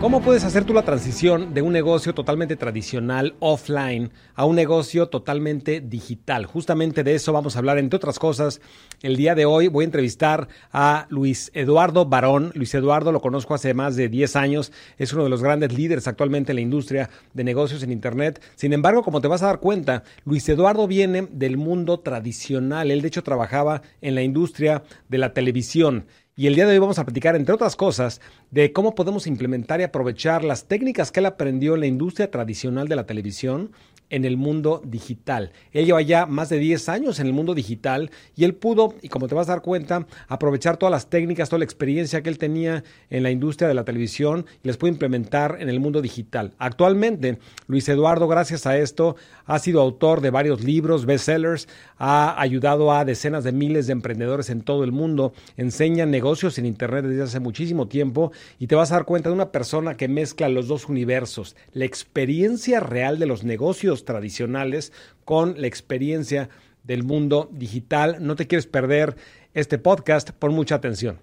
¿Cómo puedes hacer tú la transición de un negocio totalmente tradicional, offline, a un negocio totalmente digital? Justamente de eso vamos a hablar, entre otras cosas. El día de hoy voy a entrevistar a Luis Eduardo Barón. Luis Eduardo lo conozco hace más de 10 años, es uno de los grandes líderes actualmente en la industria de negocios en Internet. Sin embargo, como te vas a dar cuenta, Luis Eduardo viene del mundo tradicional. Él de hecho trabajaba en la industria de la televisión. Y el día de hoy vamos a platicar, entre otras cosas, de cómo podemos implementar y aprovechar las técnicas que él aprendió en la industria tradicional de la televisión en el mundo digital. Él lleva ya más de 10 años en el mundo digital y él pudo, y como te vas a dar cuenta, aprovechar todas las técnicas, toda la experiencia que él tenía en la industria de la televisión y les puede implementar en el mundo digital. Actualmente, Luis Eduardo, gracias a esto, ha sido autor de varios libros, bestsellers, ha ayudado a decenas de miles de emprendedores en todo el mundo, enseña negocios en Internet desde hace muchísimo tiempo y te vas a dar cuenta de una persona que mezcla los dos universos, la experiencia real de los negocios tradicionales con la experiencia del mundo digital. No te quieres perder este podcast, pon mucha atención.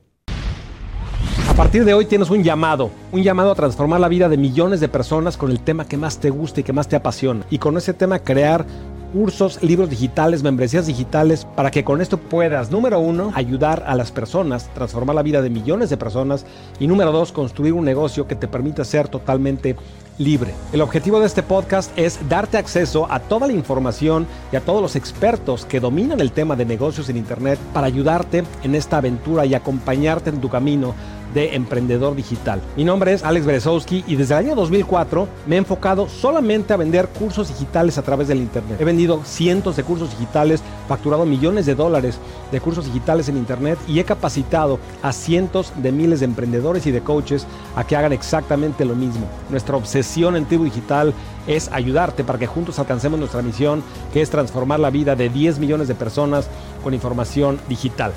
A partir de hoy tienes un llamado, un llamado a transformar la vida de millones de personas con el tema que más te gusta y que más te apasiona. Y con ese tema crear cursos, libros digitales, membresías digitales, para que con esto puedas, número uno, ayudar a las personas, transformar la vida de millones de personas y número dos, construir un negocio que te permita ser totalmente libre. El objetivo de este podcast es darte acceso a toda la información y a todos los expertos que dominan el tema de negocios en Internet para ayudarte en esta aventura y acompañarte en tu camino de emprendedor digital. Mi nombre es Alex Berezowski y desde el año 2004 me he enfocado solamente a vender cursos digitales a través del Internet. He vendido cientos de cursos digitales, facturado millones de dólares de cursos digitales en Internet y he capacitado a cientos de miles de emprendedores y de coaches a que hagan exactamente lo mismo. Nuestra obsesión en Tribu Digital es ayudarte para que juntos alcancemos nuestra misión, que es transformar la vida de 10 millones de personas con información digital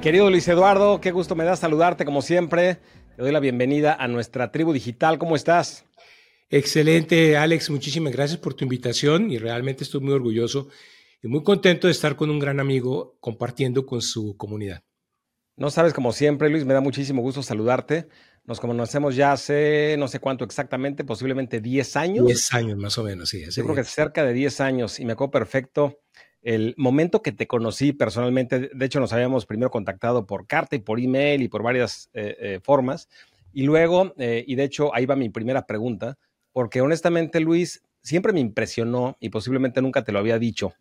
querido Luis Eduardo, qué gusto me da saludarte como siempre. Te doy la bienvenida a nuestra tribu digital. ¿Cómo estás? Excelente, Alex. Muchísimas gracias por tu invitación y realmente estoy muy orgulloso y muy contento de estar con un gran amigo compartiendo con su comunidad. No sabes, como siempre, Luis, me da muchísimo gusto saludarte. Nos conocemos ya hace no sé cuánto exactamente, posiblemente 10 años. 10 años más o menos, sí. Yo creo que cerca de 10 años y me acuerdo perfecto el momento que te conocí personalmente, de hecho nos habíamos primero contactado por carta y por email y por varias eh, eh, formas, y luego, eh, y de hecho ahí va mi primera pregunta, porque honestamente Luis, siempre me impresionó, y posiblemente nunca te lo había dicho,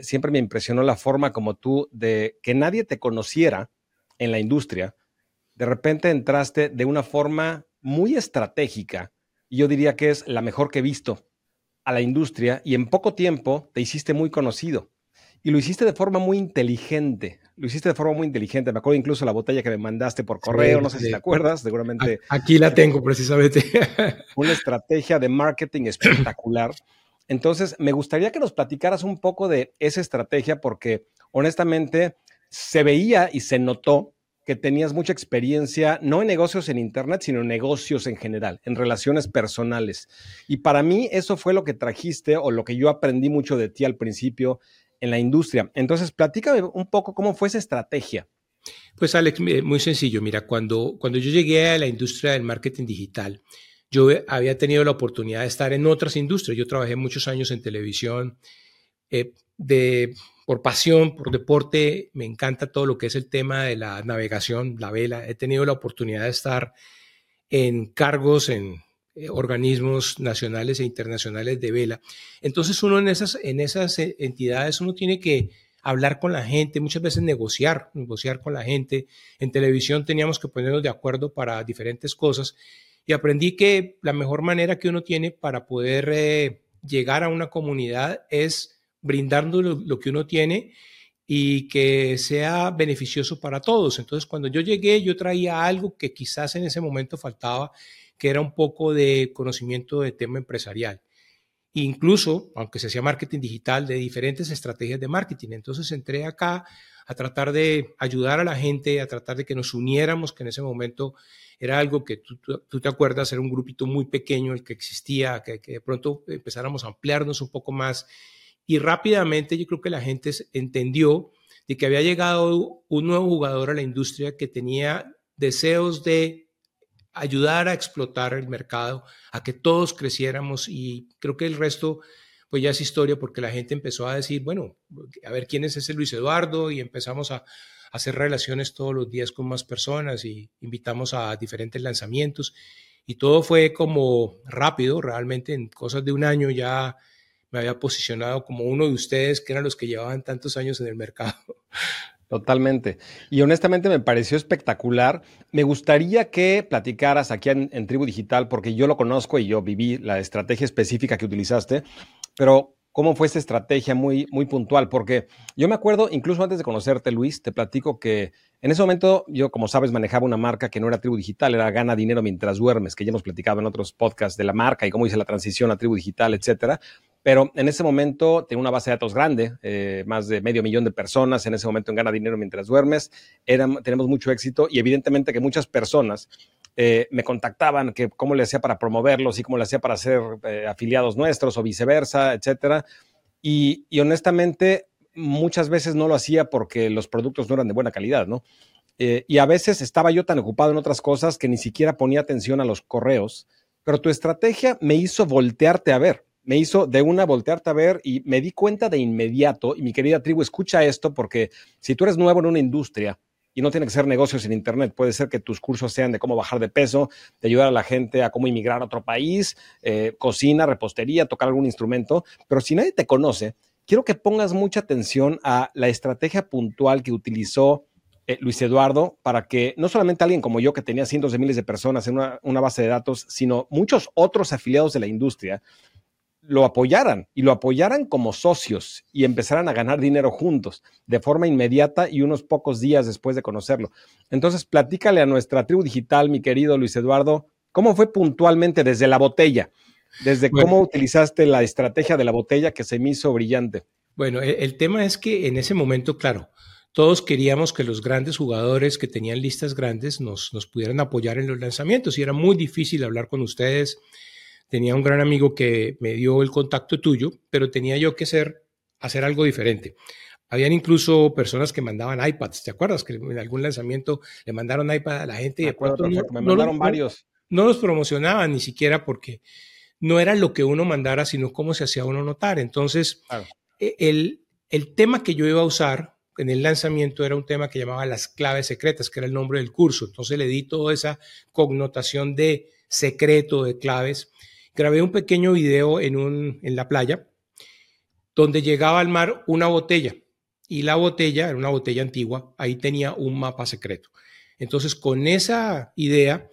siempre me impresionó la forma como tú, de que nadie te conociera en la industria, de repente entraste de una forma muy estratégica, y yo diría que es la mejor que he visto a la industria y en poco tiempo te hiciste muy conocido. Y lo hiciste de forma muy inteligente. Lo hiciste de forma muy inteligente. Me acuerdo incluso la botella que me mandaste por correo, no sé si te acuerdas, seguramente. Aquí la tengo precisamente. Una estrategia de marketing espectacular. Entonces, me gustaría que nos platicaras un poco de esa estrategia porque honestamente se veía y se notó que tenías mucha experiencia, no en negocios en Internet, sino en negocios en general, en relaciones personales. Y para mí eso fue lo que trajiste o lo que yo aprendí mucho de ti al principio en la industria. Entonces, platícame un poco cómo fue esa estrategia. Pues Alex, muy sencillo. Mira, cuando, cuando yo llegué a la industria del marketing digital, yo había tenido la oportunidad de estar en otras industrias. Yo trabajé muchos años en televisión, eh, de por pasión, por deporte, me encanta todo lo que es el tema de la navegación, la vela. He tenido la oportunidad de estar en cargos en eh, organismos nacionales e internacionales de vela. Entonces uno en esas, en esas eh, entidades, uno tiene que hablar con la gente, muchas veces negociar, negociar con la gente. En televisión teníamos que ponernos de acuerdo para diferentes cosas y aprendí que la mejor manera que uno tiene para poder eh, llegar a una comunidad es brindando lo, que uno tiene y que sea beneficioso para todos. Entonces, cuando yo llegué, yo traía algo que quizás en ese momento faltaba, que era un poco de conocimiento de tema empresarial. Incluso, aunque se hacía marketing digital, de diferentes estrategias de marketing. Entonces entré acá a tratar de ayudar a la gente, a tratar de que nos uniéramos, que en ese momento era algo que tú, tú, te acuerdas, era un grupito muy pequeño el que existía, que de pronto empezáramos a ampliarnos un poco más y rápidamente yo creo que la gente entendió de que había llegado un nuevo jugador a la industria que tenía deseos de ayudar a explotar el mercado, a que todos creciéramos y creo que el resto pues ya es historia porque la gente empezó a decir, bueno, a ver quién es ese Luis Eduardo y empezamos a, hacer relaciones todos los días con más personas y invitamos a diferentes lanzamientos. Y todo fue como rápido, realmente en cosas de un año ya me había posicionado como uno de ustedes que eran los que llevaban tantos años en el mercado. Totalmente. Y honestamente me pareció espectacular. Me gustaría que platicaras aquí en, Tribu Digital, porque yo lo conozco y yo viví la estrategia específica que utilizaste, pero cómo fue esa estrategia muy, muy puntual, porque yo me acuerdo, incluso antes de conocerte, Luis, te platico que en ese momento yo, como sabes, manejaba una marca que no era tribu digital, era gana dinero mientras duermes, que ya hemos platicado en otros podcasts de la marca y cómo hice la transición a tribu digital, etcétera. Pero en ese momento tenía una base de datos grande, eh, más de medio millón de personas en ese momento en Gana Dinero mientras duermes. tenemos mucho éxito y evidentemente que muchas personas eh, me contactaban que cómo le hacía para promoverlos y cómo le hacía para ser eh, afiliados nuestros o viceversa, etcétera. Y, honestamente, muchas veces no lo hacía porque los productos no eran de buena calidad, ¿no? Eh, y a veces estaba yo tan ocupado en otras cosas que ni siquiera ponía atención a los correos, pero tu estrategia me hizo voltearte a ver, me hizo de una voltearte a ver y me di cuenta de inmediato, y mi querida tribu, escucha esto porque si tú eres nuevo en una industria, y no tiene que ser negocios en Internet. Puede ser que tus cursos sean de cómo bajar de peso, de ayudar a la gente a cómo inmigrar a otro país, eh, cocina, repostería, tocar algún instrumento. Pero si nadie te conoce, quiero que pongas mucha atención a la estrategia puntual que utilizó eh, Luis Eduardo para que no solamente alguien como yo, que tenía cientos de miles de personas en una, una base de datos, sino muchos otros afiliados de la industria lo apoyaran y lo apoyaran como socios y empezaran a ganar dinero juntos de forma inmediata y unos pocos días después de conocerlo. Entonces, platícale a nuestra tribu digital, mi querido Luis Eduardo, cómo fue puntualmente desde la botella, desde cómo utilizaste la estrategia de la botella que se me hizo brillante. Bueno, el, el tema es que en ese momento, claro, todos queríamos que los grandes jugadores que tenían listas grandes nos, nos pudieran apoyar en los lanzamientos y era muy difícil hablar con ustedes tenía un gran amigo que me dio el contacto tuyo, pero tenía yo que ser, hacer algo diferente. Habían incluso personas que mandaban iPads, ¿te acuerdas? Que en algún lanzamiento le mandaron iPad a la gente y de no, me mandaron varios. No, los promocionaban ni siquiera porque no era lo que uno mandara, sino cómo se hacía uno notar. Entonces, e, el, el tema que yo iba a usar en el lanzamiento era un tema que llamaba las claves secretas, que era el nombre del curso. Entonces le di toda esa connotación de secreto, de claves grabé un pequeño video en, un, en la playa donde llegaba al mar una botella y la botella era una botella antigua, ahí tenía un mapa secreto. Entonces, con esa idea,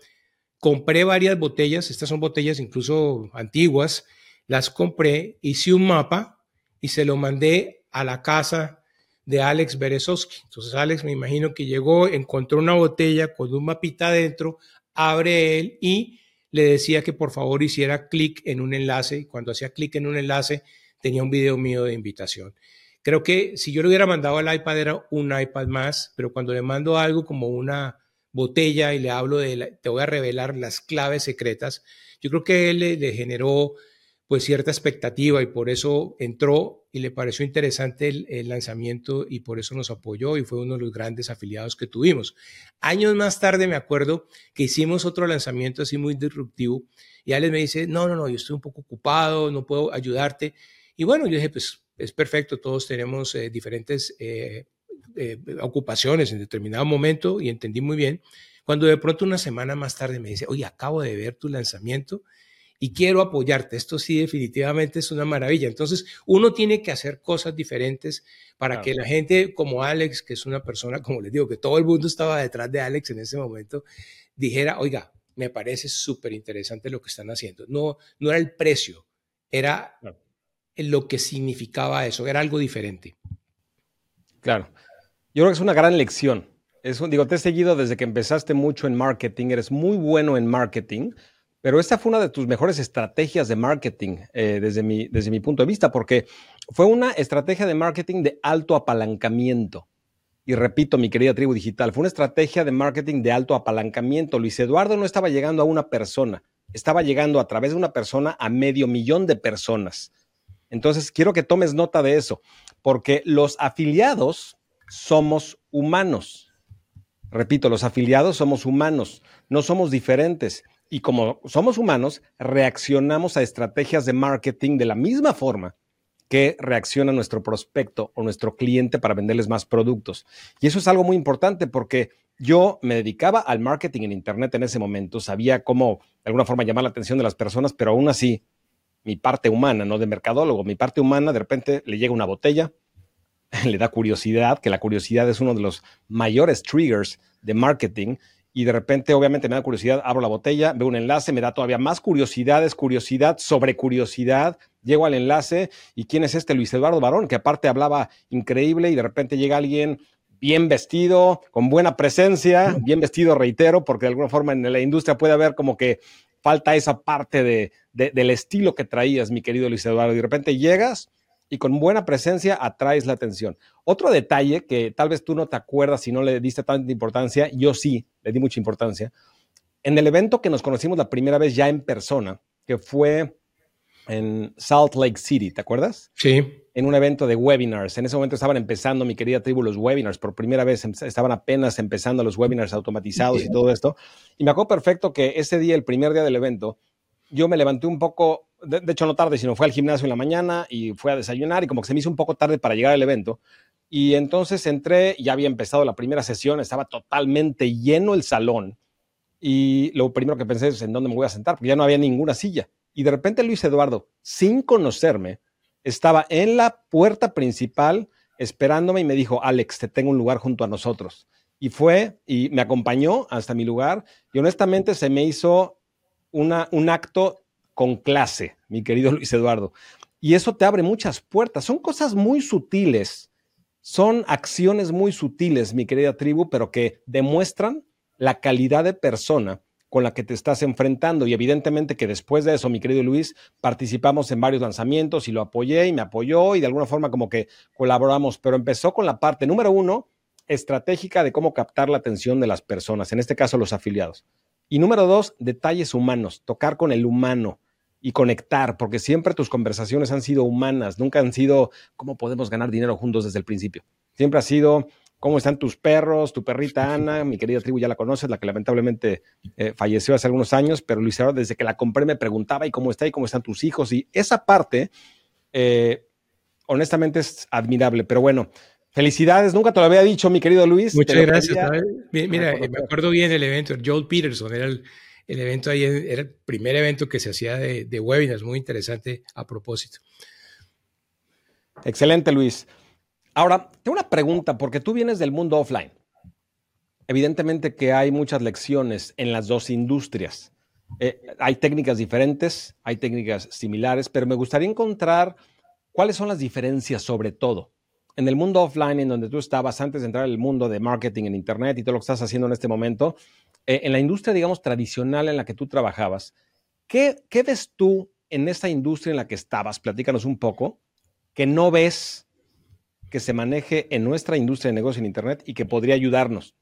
compré varias botellas, estas son botellas incluso antiguas, las compré, hice un mapa y se lo mandé a la casa de Alex Berezowski. Entonces, Alex me imagino que llegó, encontró una botella con un mapita adentro, abre él y le decía que por favor hiciera clic en un enlace cuando hacía clic en un enlace tenía un video mío de invitación. Creo que si yo le hubiera mandado al iPad era un iPad más, pero cuando le mando algo como una botella y le hablo de, te voy a revelar las claves secretas, yo creo que él le generó pues cierta expectativa y por eso entró y le pareció interesante el, lanzamiento y por eso nos apoyó y fue uno de los grandes afiliados que tuvimos. Años más tarde me acuerdo que hicimos otro lanzamiento así muy disruptivo y Alex me dice, no, no, no, yo estoy un poco ocupado, no puedo ayudarte. Y bueno, yo dije, pues es perfecto, todos tenemos eh, diferentes eh, eh, ocupaciones en determinado momento y entendí muy bien. Cuando de pronto una semana más tarde me dice, oye, acabo de ver tu lanzamiento y quiero apoyarte. Esto sí definitivamente es una maravilla. Entonces, uno tiene que hacer cosas diferentes para que la gente como Alex, que es una persona, como les digo, que todo el mundo estaba detrás de Alex en ese momento, dijera, oiga, me parece súper interesante lo que están haciendo. No, no era el precio, era lo que significaba eso, era algo diferente. Claro. Yo creo que es una gran lección. Es digo, te he seguido desde que empezaste mucho en marketing, eres muy bueno en marketing, pero esta fue una de tus mejores estrategias de marketing eh, desde, mi, desde mi punto de vista, porque fue una estrategia de marketing de alto apalancamiento. Y repito, mi querida tribu digital, fue una estrategia de marketing de alto apalancamiento. Luis Eduardo no estaba llegando a una persona, estaba llegando a través de una persona a medio millón de personas. Entonces, quiero que tomes nota de eso, porque los afiliados somos humanos. Repito, los afiliados somos humanos, no somos diferentes. Y como somos humanos, reaccionamos a estrategias de marketing de la misma forma que reacciona nuestro prospecto o nuestro cliente para venderles más productos. Y eso es algo muy importante porque yo me dedicaba al marketing en Internet en ese momento, sabía cómo de alguna forma llamar la atención de las personas, pero aún así, mi parte humana, no de mercadólogo, mi parte humana, de repente le llega una botella, le da curiosidad, que la curiosidad es uno de los mayores triggers de marketing, y de repente obviamente me da curiosidad, abro la botella, veo un enlace, me da todavía más curiosidades, curiosidad sobre curiosidad, llego al enlace y quién es este Luis Eduardo Barón, que aparte hablaba increíble y de repente llega alguien bien vestido, con buena presencia, bien vestido, reitero, porque de alguna forma en la industria puede haber como que falta esa parte de, del estilo que traías, mi querido Luis Eduardo, y de repente llegas y con buena presencia atraes la atención. Otro detalle que tal vez tú no te acuerdas si no le diste tanta importancia, yo sí le di mucha importancia. En el evento que nos conocimos la primera vez ya en persona, que fue en Salt Lake City, ¿te acuerdas? Sí. En un evento de webinars. En ese momento estaban empezando, mi querida tribu, los webinars. Por primera vez em, estaban apenas empezando los webinars automatizados y todo esto. Y me acuerdo perfecto que ese día, el primer día del evento, yo me levanté un poco de, hecho no tarde, sino fue al gimnasio en la mañana y fue a desayunar y como que se me hizo un poco tarde para llegar al evento. Y entonces entré, ya había empezado la primera sesión, estaba totalmente lleno el salón. Y lo primero que pensé es en dónde me voy a sentar, porque ya no había ninguna silla. Y de repente Luis Eduardo, sin conocerme, estaba en la puerta principal esperándome y me dijo, Alex, te tengo un lugar junto a nosotros. Y fue y me acompañó hasta mi lugar y honestamente se me hizo una, un acto con clase, mi querido Luis Eduardo. Y eso te abre muchas puertas. Son cosas muy sutiles, son acciones muy sutiles, mi querida tribu, pero que demuestran la calidad de persona con la que te estás enfrentando. Y evidentemente que después de eso, mi querido Luis, participamos en varios lanzamientos y lo apoyé y me apoyó y de alguna forma como que colaboramos, pero empezó con la parte número uno, estratégica de cómo captar la atención de las personas, en este caso los afiliados. Y número dos, detalles humanos, tocar con el humano y conectar, porque siempre tus conversaciones han sido humanas, nunca han sido cómo podemos ganar dinero juntos desde el principio. Siempre ha sido cómo están tus perros, tu perrita Ana, mi querida tribu ya la conoces, la que lamentablemente eh, falleció hace algunos años, pero Luis desde que la compré me preguntaba y cómo está y cómo están tus hijos. Y esa parte, eh, honestamente, es admirable. Pero bueno, Felicidades, nunca te lo había dicho, mi querido Luis. Muchas gracias. Mira, me acuerdo bien el evento, Joel Peterson era el, el evento ahí era el primer evento que se hacía de, webinars, muy interesante a propósito. Excelente, Luis. Ahora, tengo una pregunta, porque tú vienes del mundo offline. Evidentemente que hay muchas lecciones en las dos industrias. Eh, hay técnicas diferentes, hay técnicas similares, pero me gustaría encontrar cuáles son las diferencias sobre todo. En el mundo offline, en donde tú estabas antes de entrar al mundo de marketing en Internet y todo lo que estás haciendo en este momento, eh, en la industria, digamos, tradicional en la que tú trabajabas, ¿qué, ¿qué ves tú en esta industria en la que estabas? Platícanos un poco, que no ves que se maneje en nuestra industria de negocio en Internet y que podría ayudarnos.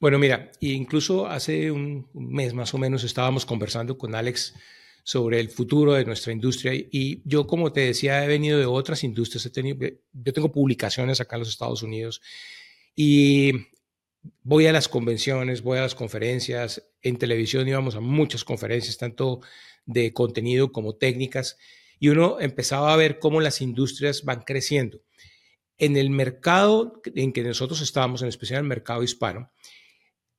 Bueno, mira, incluso hace un mes más o menos estábamos conversando con Alex sobre el futuro de nuestra industria y yo, como te decía, he venido de otras industrias, he tenido, yo tengo publicaciones acá en los Estados Unidos y voy a las convenciones, voy a las conferencias, en televisión íbamos a muchas conferencias, tanto de contenido como técnicas, y uno empezaba a ver cómo las industrias van creciendo. En el mercado en que nosotros estábamos, en especial el mercado hispano,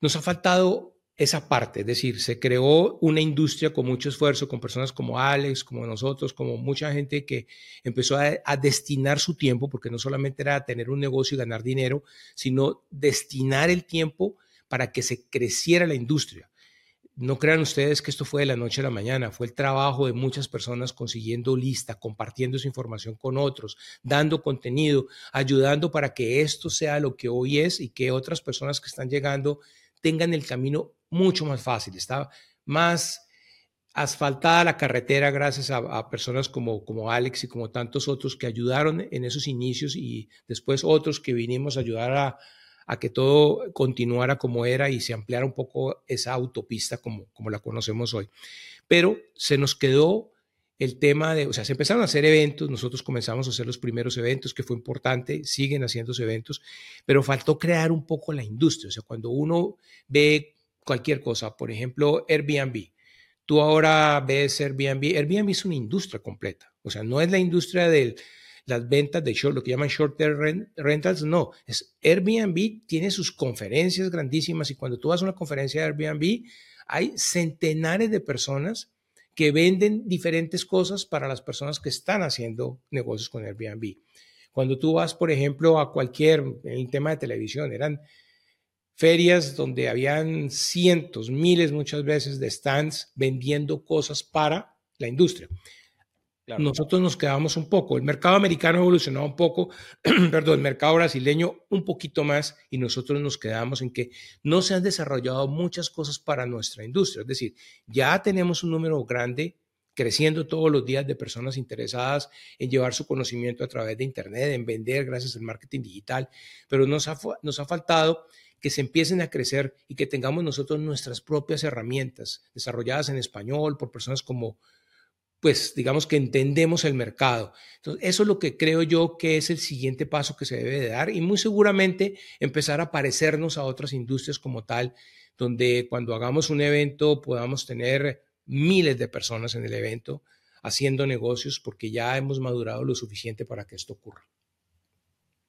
nos ha faltado esa parte, es decir, se creó una industria con mucho esfuerzo, con personas como Alex, como nosotros, como mucha gente que empezó a, destinar su tiempo, porque no solamente era tener un negocio y ganar dinero, sino destinar el tiempo para que se creciera la industria. No crean ustedes que esto fue de la noche a la mañana, fue el trabajo de muchas personas consiguiendo lista, compartiendo su información con otros, dando contenido, ayudando para que esto sea lo que hoy es y que otras personas que están llegando tengan el camino mucho más fácil, está más asfaltada la carretera gracias a, personas como, como Alex y como tantos otros que ayudaron en esos inicios y después otros que vinimos a ayudar a, a que todo continuara como era y se ampliara un poco esa autopista como, como la conocemos hoy. Pero se nos quedó el tema de, o sea, se empezaron a hacer eventos, nosotros comenzamos a hacer los primeros eventos, que fue importante, siguen haciéndose eventos, pero faltó crear un poco la industria, o sea, cuando uno ve cualquier cosa, por ejemplo, Airbnb, tú ahora ves Airbnb, Airbnb es una industria completa, o sea, no es la industria de las ventas de short, lo que llaman short term rentals, no, es Airbnb tiene sus conferencias grandísimas y cuando tú vas a una conferencia de Airbnb, hay centenares de personas que venden diferentes cosas para las personas que están haciendo negocios con Airbnb. Cuando tú vas, por ejemplo, a cualquier, en el tema de televisión, eran ferias donde habían cientos, miles muchas veces de stands vendiendo cosas para la industria. Nosotros nos quedamos un poco. El mercado americano evolucionó un poco, perdón, el mercado brasileño un poquito más y nosotros nos quedamos en que no se han desarrollado muchas cosas para nuestra industria. Es decir, ya tenemos un número grande creciendo todos los días de personas interesadas en llevar su conocimiento a través de Internet, en vender gracias al marketing digital, pero nos ha, nos ha faltado que se empiecen a crecer y que tengamos nosotros nuestras propias herramientas desarrolladas en español por personas como pues digamos que entendemos el mercado. Entonces, eso es lo que creo yo que es el siguiente paso que se debe de dar y muy seguramente empezar a parecernos a otras industrias como tal, donde cuando hagamos un evento podamos tener miles de personas en el evento haciendo negocios porque ya hemos madurado lo suficiente para que esto ocurra.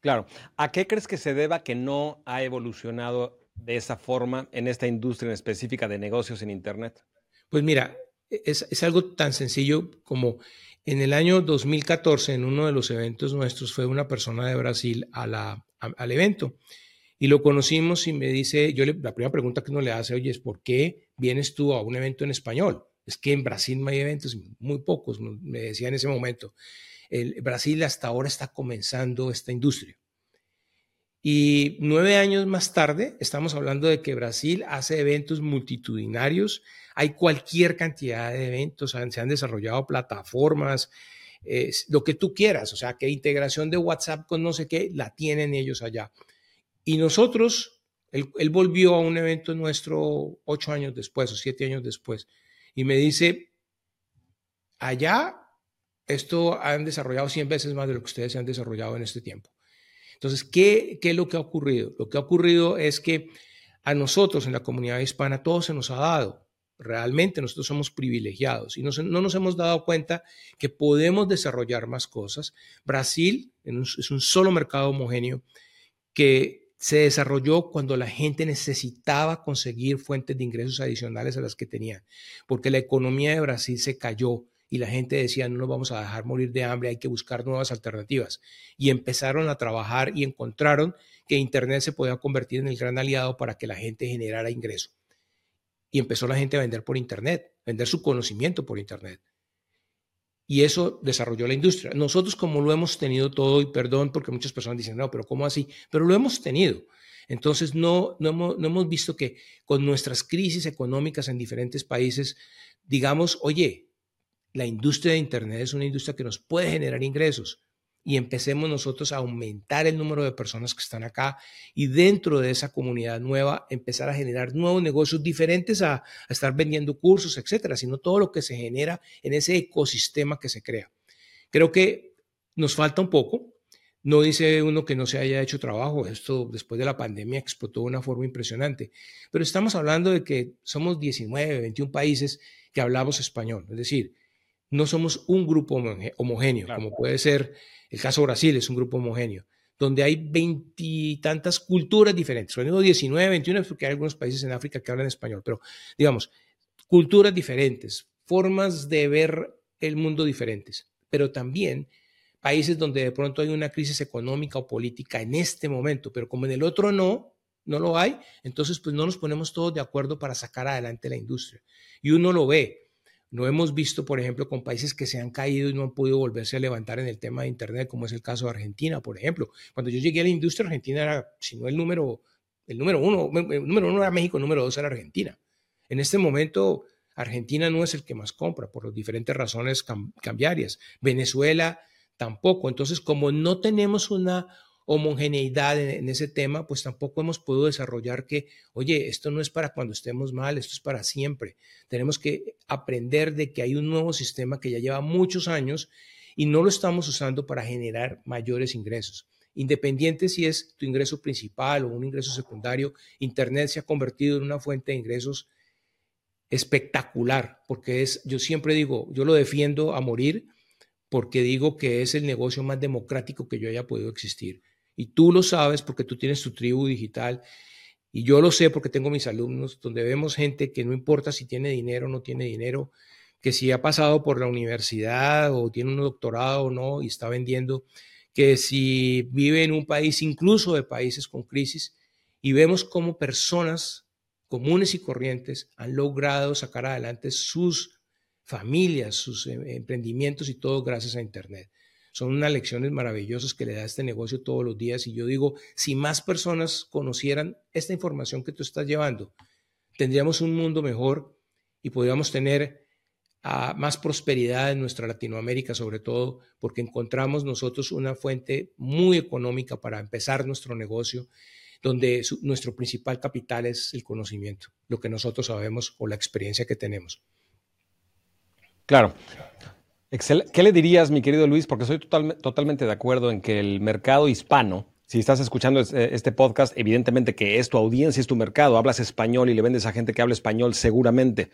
Claro. ¿A qué crees que se deba que no ha evolucionado de esa forma en esta industria en específica de negocios en Internet? Pues mira, es, algo tan sencillo como en el año 2014, en uno de los eventos nuestros, fue una persona de Brasil a la, al evento y lo conocimos y me dice, yo la primera pregunta que uno le hace, oye, es ¿por qué vienes tú a un evento en español? Es que en Brasil no hay eventos, muy pocos, me decía en ese momento. El, Brasil hasta ahora está comenzando esta industria. Y nueve años más tarde, estamos hablando de que Brasil hace eventos multitudinarios, hay cualquier cantidad de eventos, se han desarrollado plataformas, lo que tú quieras, o sea, que integración de WhatsApp con no sé qué, la tienen ellos allá. Y nosotros, él, él volvió a un evento nuestro ocho años después o siete años después y me dice, allá esto han desarrollado 100 veces más de lo que ustedes han desarrollado en este tiempo. Entonces, ¿qué, ¿qué es lo que ha ocurrido? Lo que ha ocurrido es que a nosotros en la comunidad hispana todo se nos ha dado. Realmente nosotros somos privilegiados y no, no nos hemos dado cuenta que podemos desarrollar más cosas. Brasil es un solo mercado homogéneo que se desarrolló cuando la gente necesitaba conseguir fuentes de ingresos adicionales a las que tenían, porque la economía de Brasil se cayó y la gente decía, no nos vamos a dejar morir de hambre, hay que buscar nuevas alternativas. Y empezaron a trabajar y encontraron que Internet se podía convertir en el gran aliado para que la gente generara ingreso. Y empezó la gente a vender por Internet, vender su conocimiento por Internet. Y eso desarrolló la industria. Nosotros como lo hemos tenido todo, y perdón porque muchas personas dicen, no, pero ¿cómo así? Pero lo hemos tenido. Entonces no, no, hemos, no hemos visto que con nuestras crisis económicas en diferentes países, digamos, oye, la industria de Internet es una industria que nos puede generar ingresos y empecemos nosotros a aumentar el número de personas que están acá y dentro de esa comunidad nueva empezar a generar nuevos negocios diferentes a, estar vendiendo cursos, etcétera, sino todo lo que se genera en ese ecosistema que se crea. Creo que nos falta un poco. No dice uno que no se haya hecho trabajo. Esto después de la pandemia explotó de una forma impresionante. Pero estamos hablando de que somos 19, 21 países que hablamos español. Es decir, no somos un grupo homogéneo, como puede ser el caso de Brasil, es un grupo homogéneo, donde hay veintitantas culturas diferentes. Son 19, 21, porque hay algunos países en África que hablan español, pero digamos, culturas diferentes, formas de ver el mundo diferentes, pero también países donde de pronto hay una crisis económica o política en este momento, pero como en el otro no, no lo hay, entonces pues no nos ponemos todos de acuerdo para sacar adelante la industria. Y uno lo ve, no hemos visto, por ejemplo, con países que se han caído y no han podido volverse a levantar en el tema de Internet, como es el caso de Argentina, por ejemplo. Cuando yo llegué a la industria, Argentina era, si no el número, el número uno, el número uno era México, el número dos era Argentina. En este momento, Argentina no es el que más compra por diferentes razones cambiarias. Venezuela tampoco. Entonces, como no tenemos una homogeneidad en, ese tema, pues tampoco hemos podido desarrollar que, oye, esto no es para cuando estemos mal, esto es para siempre. Tenemos que aprender de que hay un nuevo sistema que ya lleva muchos años y no lo estamos usando para generar mayores ingresos. Independiente si es tu ingreso principal o un ingreso secundario, Internet se ha convertido en una fuente de ingresos espectacular, porque es, yo siempre digo, yo lo defiendo a morir, porque digo que es el negocio más democrático que yo haya podido existir. Y tú lo sabes porque tú tienes tu tribu digital. Y yo lo sé porque tengo mis alumnos, donde vemos gente que no importa si tiene dinero o no tiene dinero, que si ha pasado por la universidad o tiene un doctorado o no y está vendiendo, que si vive en un país, incluso de países con crisis, y vemos cómo personas comunes y corrientes han logrado sacar adelante sus familias, sus em, emprendimientos y todo gracias a Internet son unas lecciones maravillosas que le da este negocio todos los días. Y yo digo, si más personas conocieran esta información que tú estás llevando, tendríamos un mundo mejor y podríamos tener ah, más prosperidad en nuestra Latinoamérica, sobre todo porque encontramos nosotros una fuente muy económica para empezar nuestro negocio, donde nuestro principal capital es el conocimiento, lo que nosotros sabemos o la experiencia que tenemos. Claro. ¿Qué le dirías, mi querido Luis? Porque soy totalmente de acuerdo en que el mercado hispano, si estás escuchando este podcast, evidentemente que es tu audiencia, es tu mercado, hablas español y le vendes a gente que habla español seguramente.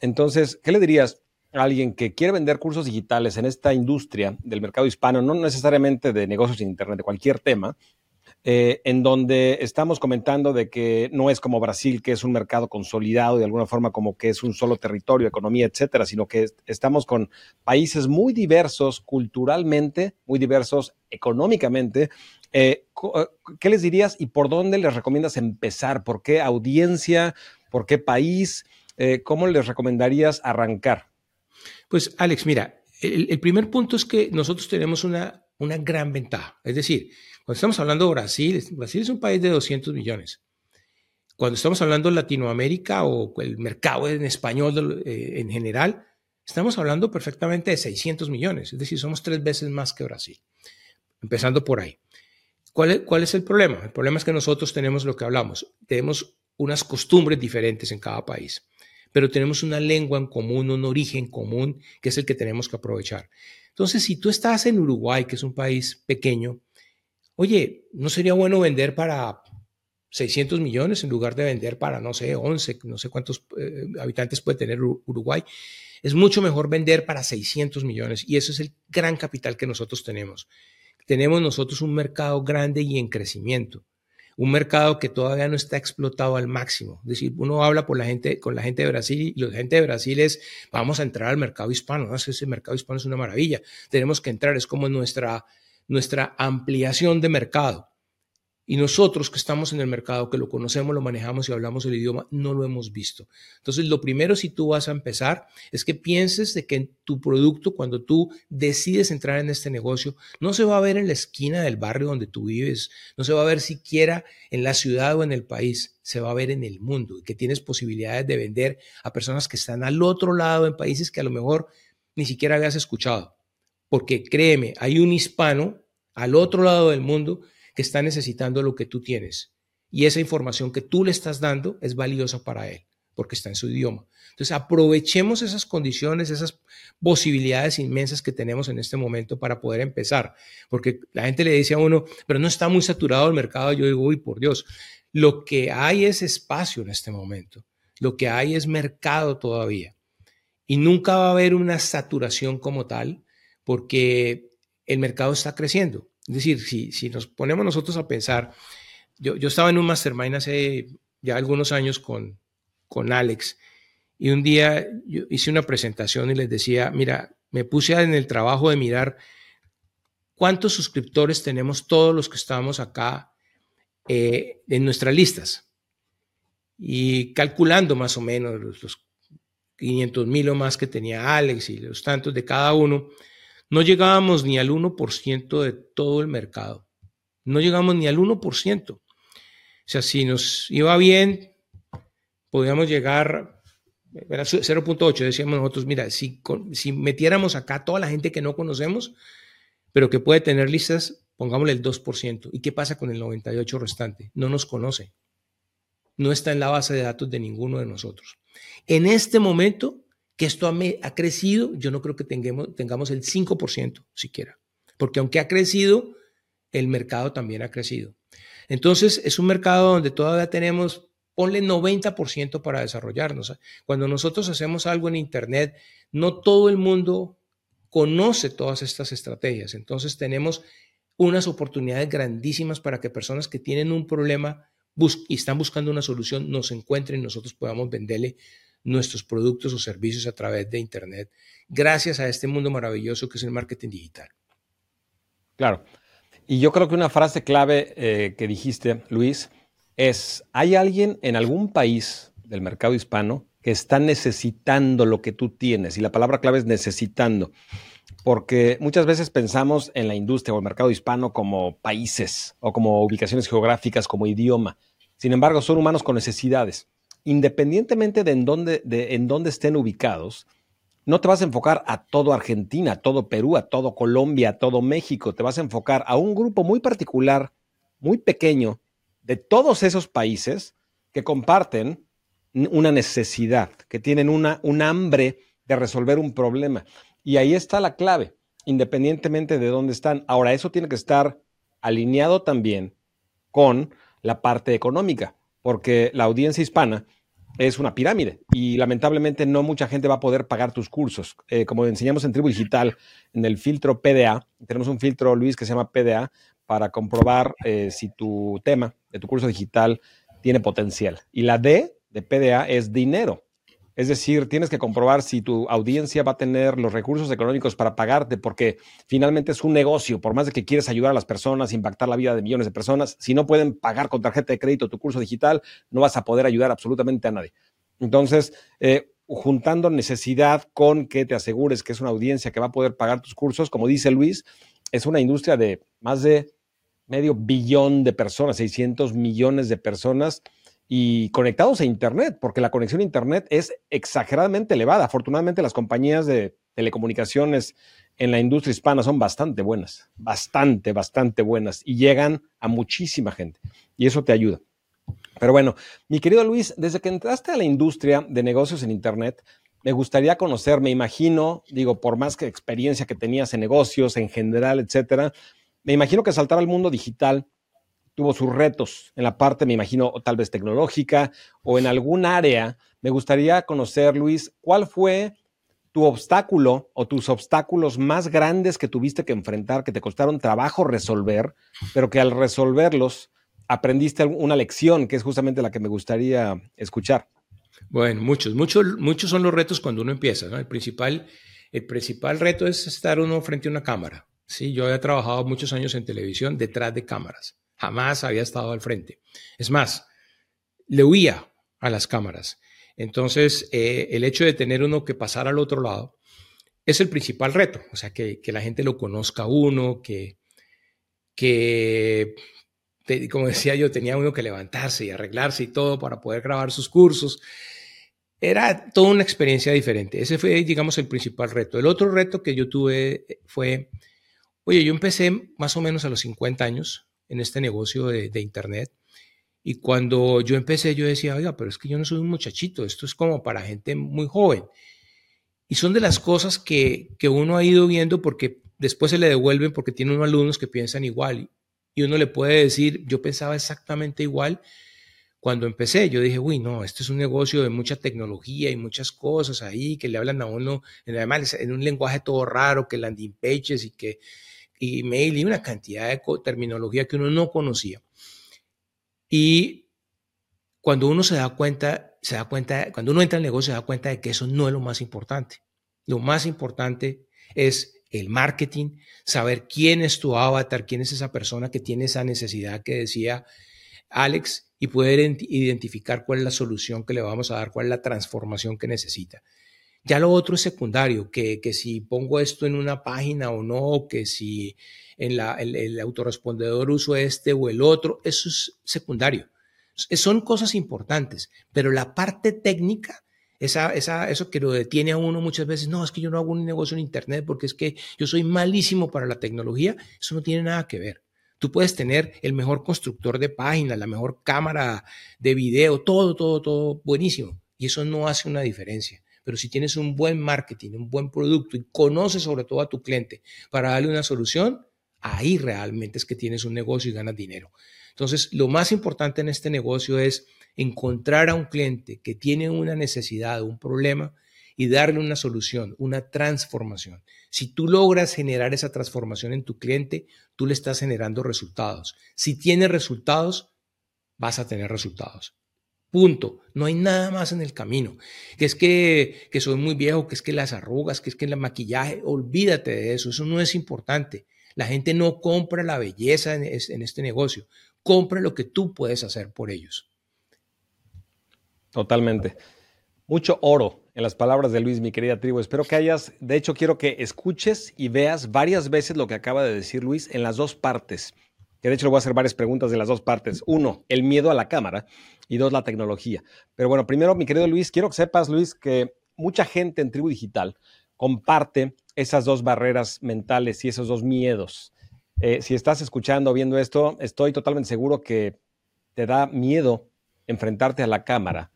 Entonces, ¿qué le dirías a alguien que quiere vender cursos digitales en esta industria del mercado hispano, no necesariamente de negocios en Internet, de cualquier tema, eh, en donde estamos comentando de que no es como Brasil, que es un mercado consolidado de alguna forma como que es un solo territorio, economía, etcétera, sino que estamos con países muy diversos culturalmente, muy diversos económicamente. Eh, eh, ¿Qué les dirías y por dónde les recomiendas empezar? ¿Por qué audiencia? ¿Por qué país? ¿Cómo les recomendarías arrancar? Pues Alex, mira, el, primer punto es que nosotros tenemos una, una gran ventaja. Es decir, cuando estamos hablando de Brasil, Brasil es un país de 200 millones. Cuando estamos hablando de Latinoamérica o el mercado en español eh, en general, estamos hablando perfectamente de 600 millones. Es decir, somos tres veces más que Brasil. Empezando por ahí. ¿Cuál es, ¿Cuál es el problema? El problema es que nosotros tenemos lo que hablamos. Tenemos unas costumbres diferentes en cada país, pero tenemos una lengua en común, un origen común, que es el que tenemos que aprovechar. Entonces, si tú estás en Uruguay, que es un país pequeño, oye, ¿no sería bueno vender para 600 millones en lugar de vender para, no sé, 11, no sé cuántos eh, habitantes puede tener Uruguay? Es mucho mejor vender para 600 millones y eso es el gran capital que nosotros tenemos. Tenemos nosotros un mercado grande y en crecimiento, un mercado que todavía no está explotado al máximo. Es decir, uno habla con la gente de Brasil y la gente de Brasil es, vamos a entrar al mercado hispano, ese mercado hispano es una maravilla, tenemos que entrar, es como nuestra nuestra ampliación de mercado. Y nosotros que estamos en el mercado, que lo conocemos, lo manejamos y hablamos el idioma, no lo hemos visto. Entonces, lo primero si tú vas a empezar es que pienses de que tu producto, cuando tú decides entrar en este negocio, no se va a ver en la esquina del barrio donde tú vives, no se va a ver siquiera en la ciudad o en el país, se va a ver en el mundo y que tienes posibilidades de vender a personas que están al otro lado en países que a lo mejor ni siquiera habías escuchado porque créeme, hay un hispano al otro lado del mundo que está necesitando lo que tú tienes. Y esa información que tú le estás dando es valiosa para él, porque está en su idioma. Entonces, aprovechemos esas condiciones, esas posibilidades inmensas que tenemos en este momento para poder empezar. Porque la gente le dice a uno, pero no está muy saturado el mercado. Yo digo, uy, por Dios, lo que hay es espacio en este momento. Lo que hay es mercado todavía. Y nunca va a haber una saturación como tal porque el mercado está creciendo. Es decir, si, si nos ponemos nosotros a pensar, yo, yo estaba en un mastermind hace ya algunos años con, con Alex y un día yo hice una presentación y les decía, mira, me puse en el trabajo de mirar cuántos suscriptores tenemos todos los que estamos acá eh, en nuestras listas. Y calculando más o menos los, los 500 mil o más que tenía Alex y los tantos de cada uno, no llegábamos ni al 1% de todo el mercado. No llegamos ni al 1%. O sea, si nos iba bien, podíamos llegar, era 0.8, decíamos nosotros, mira, si, si metiéramos acá toda la gente que no conocemos, pero que puede tener listas, pongámosle el 2%. ¿Y qué pasa con el 98% restante? No nos conoce. No está en la base de datos de ninguno de nosotros. En este momento que esto ha, crecido, yo no creo que tengamos, tengamos el 5% siquiera. Porque aunque ha crecido, el mercado también ha crecido. Entonces, es un mercado donde todavía tenemos, ponle 90% para desarrollarnos. Cuando nosotros hacemos algo en Internet, no todo el mundo conoce todas estas estrategias. Entonces, tenemos unas oportunidades grandísimas para que personas que tienen un problema y están buscando una solución nos encuentren y nosotros podamos venderle nuestros productos o servicios a través de Internet, gracias a este mundo maravilloso que es el marketing digital. Claro. Y yo creo que una frase clave eh, que dijiste, Luis, es, ¿hay alguien en algún país del mercado hispano que está necesitando lo que tú tienes? Y la palabra clave es necesitando, porque muchas veces pensamos en la industria o el mercado hispano como países o como ubicaciones geográficas, como idioma. Sin embargo, son humanos con necesidades. Independientemente de en dónde, de en dónde estén ubicados, no te vas a enfocar a todo Argentina, a todo Perú, a todo Colombia, a todo México. Te vas a enfocar a un grupo muy particular, muy pequeño, de todos esos países que comparten una necesidad, que tienen una, un hambre de resolver un problema. Y ahí está la clave, independientemente de dónde están. Ahora, eso tiene que estar alineado también con la parte económica, porque la audiencia hispana es una pirámide y lamentablemente no mucha gente va a poder pagar tus cursos. Eh, como enseñamos en Tribu Digital, en el filtro PDA, tenemos un filtro, Luis, que se llama PDA, para comprobar eh, si tu tema de tu curso digital tiene potencial. Y la D de PDA es dinero. Es decir, tienes que comprobar si tu audiencia va a tener los recursos económicos para pagarte, porque finalmente es un negocio. Por más de que quieres ayudar a las personas, impactar la vida de millones de personas, si no pueden pagar con tarjeta de crédito tu curso digital, no vas a poder ayudar absolutamente a nadie. Entonces, eh, juntando necesidad con que te asegures que es una audiencia que va a poder pagar tus cursos, como dice Luis, es una industria de más de medio billón de personas, 600 millones de personas y conectados a Internet, porque la conexión a Internet es exageradamente elevada. Afortunadamente las compañías de telecomunicaciones en la industria hispana son bastante buenas, bastante, bastante buenas y llegan a muchísima gente y eso te ayuda. Pero bueno, mi querido Luis, desde que entraste a la industria de negocios en Internet, me gustaría conocer, me imagino, digo, por más que experiencia que tenías en negocios en general, etcétera, me imagino que saltar al mundo digital tuvo sus retos en la parte, me imagino, tal vez tecnológica o en algún área. Me gustaría conocer, Luis, cuál fue tu obstáculo o tus obstáculos más grandes que tuviste que enfrentar, que te costaron trabajo resolver, pero que al resolverlos aprendiste una lección, que es justamente la que me gustaría escuchar. Bueno, muchos, muchos, muchos son los retos cuando uno empieza. El, principal, el principal reto es estar uno frente a una cámara. Sí, yo había trabajado muchos años en televisión detrás de cámaras. Jamás había estado al frente. Es más, le huía a las cámaras. Entonces, eh, el hecho de tener uno que pasar al otro lado es el principal reto. O sea, que, la gente lo conozca uno, que, que como decía yo, tenía uno que levantarse y arreglarse y todo para poder grabar sus cursos. Era toda una experiencia diferente. Ese fue, digamos, el principal reto. El otro reto que yo tuve fue, oye, yo empecé más o menos a los 50 años en este negocio de, Internet. Y cuando yo empecé, yo decía, oiga, pero es que yo no soy un muchachito, esto es como para gente muy joven. Y son de las cosas que, que uno ha ido viendo porque después se le devuelven porque tiene unos alumnos que piensan igual. Y uno le puede decir, yo pensaba exactamente igual cuando empecé. Yo dije, uy, no, este es un negocio de mucha tecnología y muchas cosas ahí que le hablan a uno, además en un lenguaje todo raro, que landing pages y que email y una cantidad de terminología que uno no conocía. Y cuando uno se da cuenta, se da cuenta, cuando uno entra al negocio, se da cuenta de que eso no es lo más importante. Lo más importante es el marketing, saber quién es tu avatar, quién es esa persona que tiene esa necesidad que decía Alex y poder identificar cuál es la solución que le vamos a dar, cuál es la transformación que necesita. Ya lo otro es secundario, que, si pongo esto en una página o no, que si en la, el, autorrespondedor uso este o el otro, eso es secundario. Son cosas importantes, pero la parte técnica, esa, esa, eso que lo detiene a uno muchas veces, no, es que yo no hago un negocio en Internet porque es que yo soy malísimo para la tecnología, eso no tiene nada que ver. Tú puedes tener el mejor constructor de páginas, la mejor cámara de video, todo, todo, todo buenísimo. Y eso no hace una diferencia. Pero si tienes un buen marketing, un buen producto y conoces sobre todo a tu cliente para darle una solución, ahí realmente es que tienes un negocio y ganas dinero. Entonces, lo más importante en este negocio es encontrar a un cliente que tiene una necesidad, un problema y darle una solución, una transformación. Si tú logras generar esa transformación en tu cliente, tú le estás generando resultados. Si tienes resultados, vas a tener resultados. Punto. No hay nada más en el camino. Que es que, que soy muy viejo, que es que las arrugas, que es que el maquillaje, olvídate de eso. Eso no es importante. La gente no compra la belleza en, en este negocio. Compra lo que tú puedes hacer por ellos. Totalmente. Mucho oro en las palabras de Luis, mi querida tribu. Espero que hayas, de hecho, quiero que escuches y veas varias veces lo que acaba de decir Luis en las dos partes. Que de hecho le voy a hacer varias preguntas de las dos partes. Uno, el miedo a la cámara y dos, la tecnología. Pero bueno, primero, mi querido Luis, quiero que sepas, Luis, que mucha gente en Tribu Digital comparte esas dos barreras mentales y esos dos miedos. Eh, si estás escuchando o viendo esto, estoy totalmente seguro que te da miedo enfrentarte a la cámara.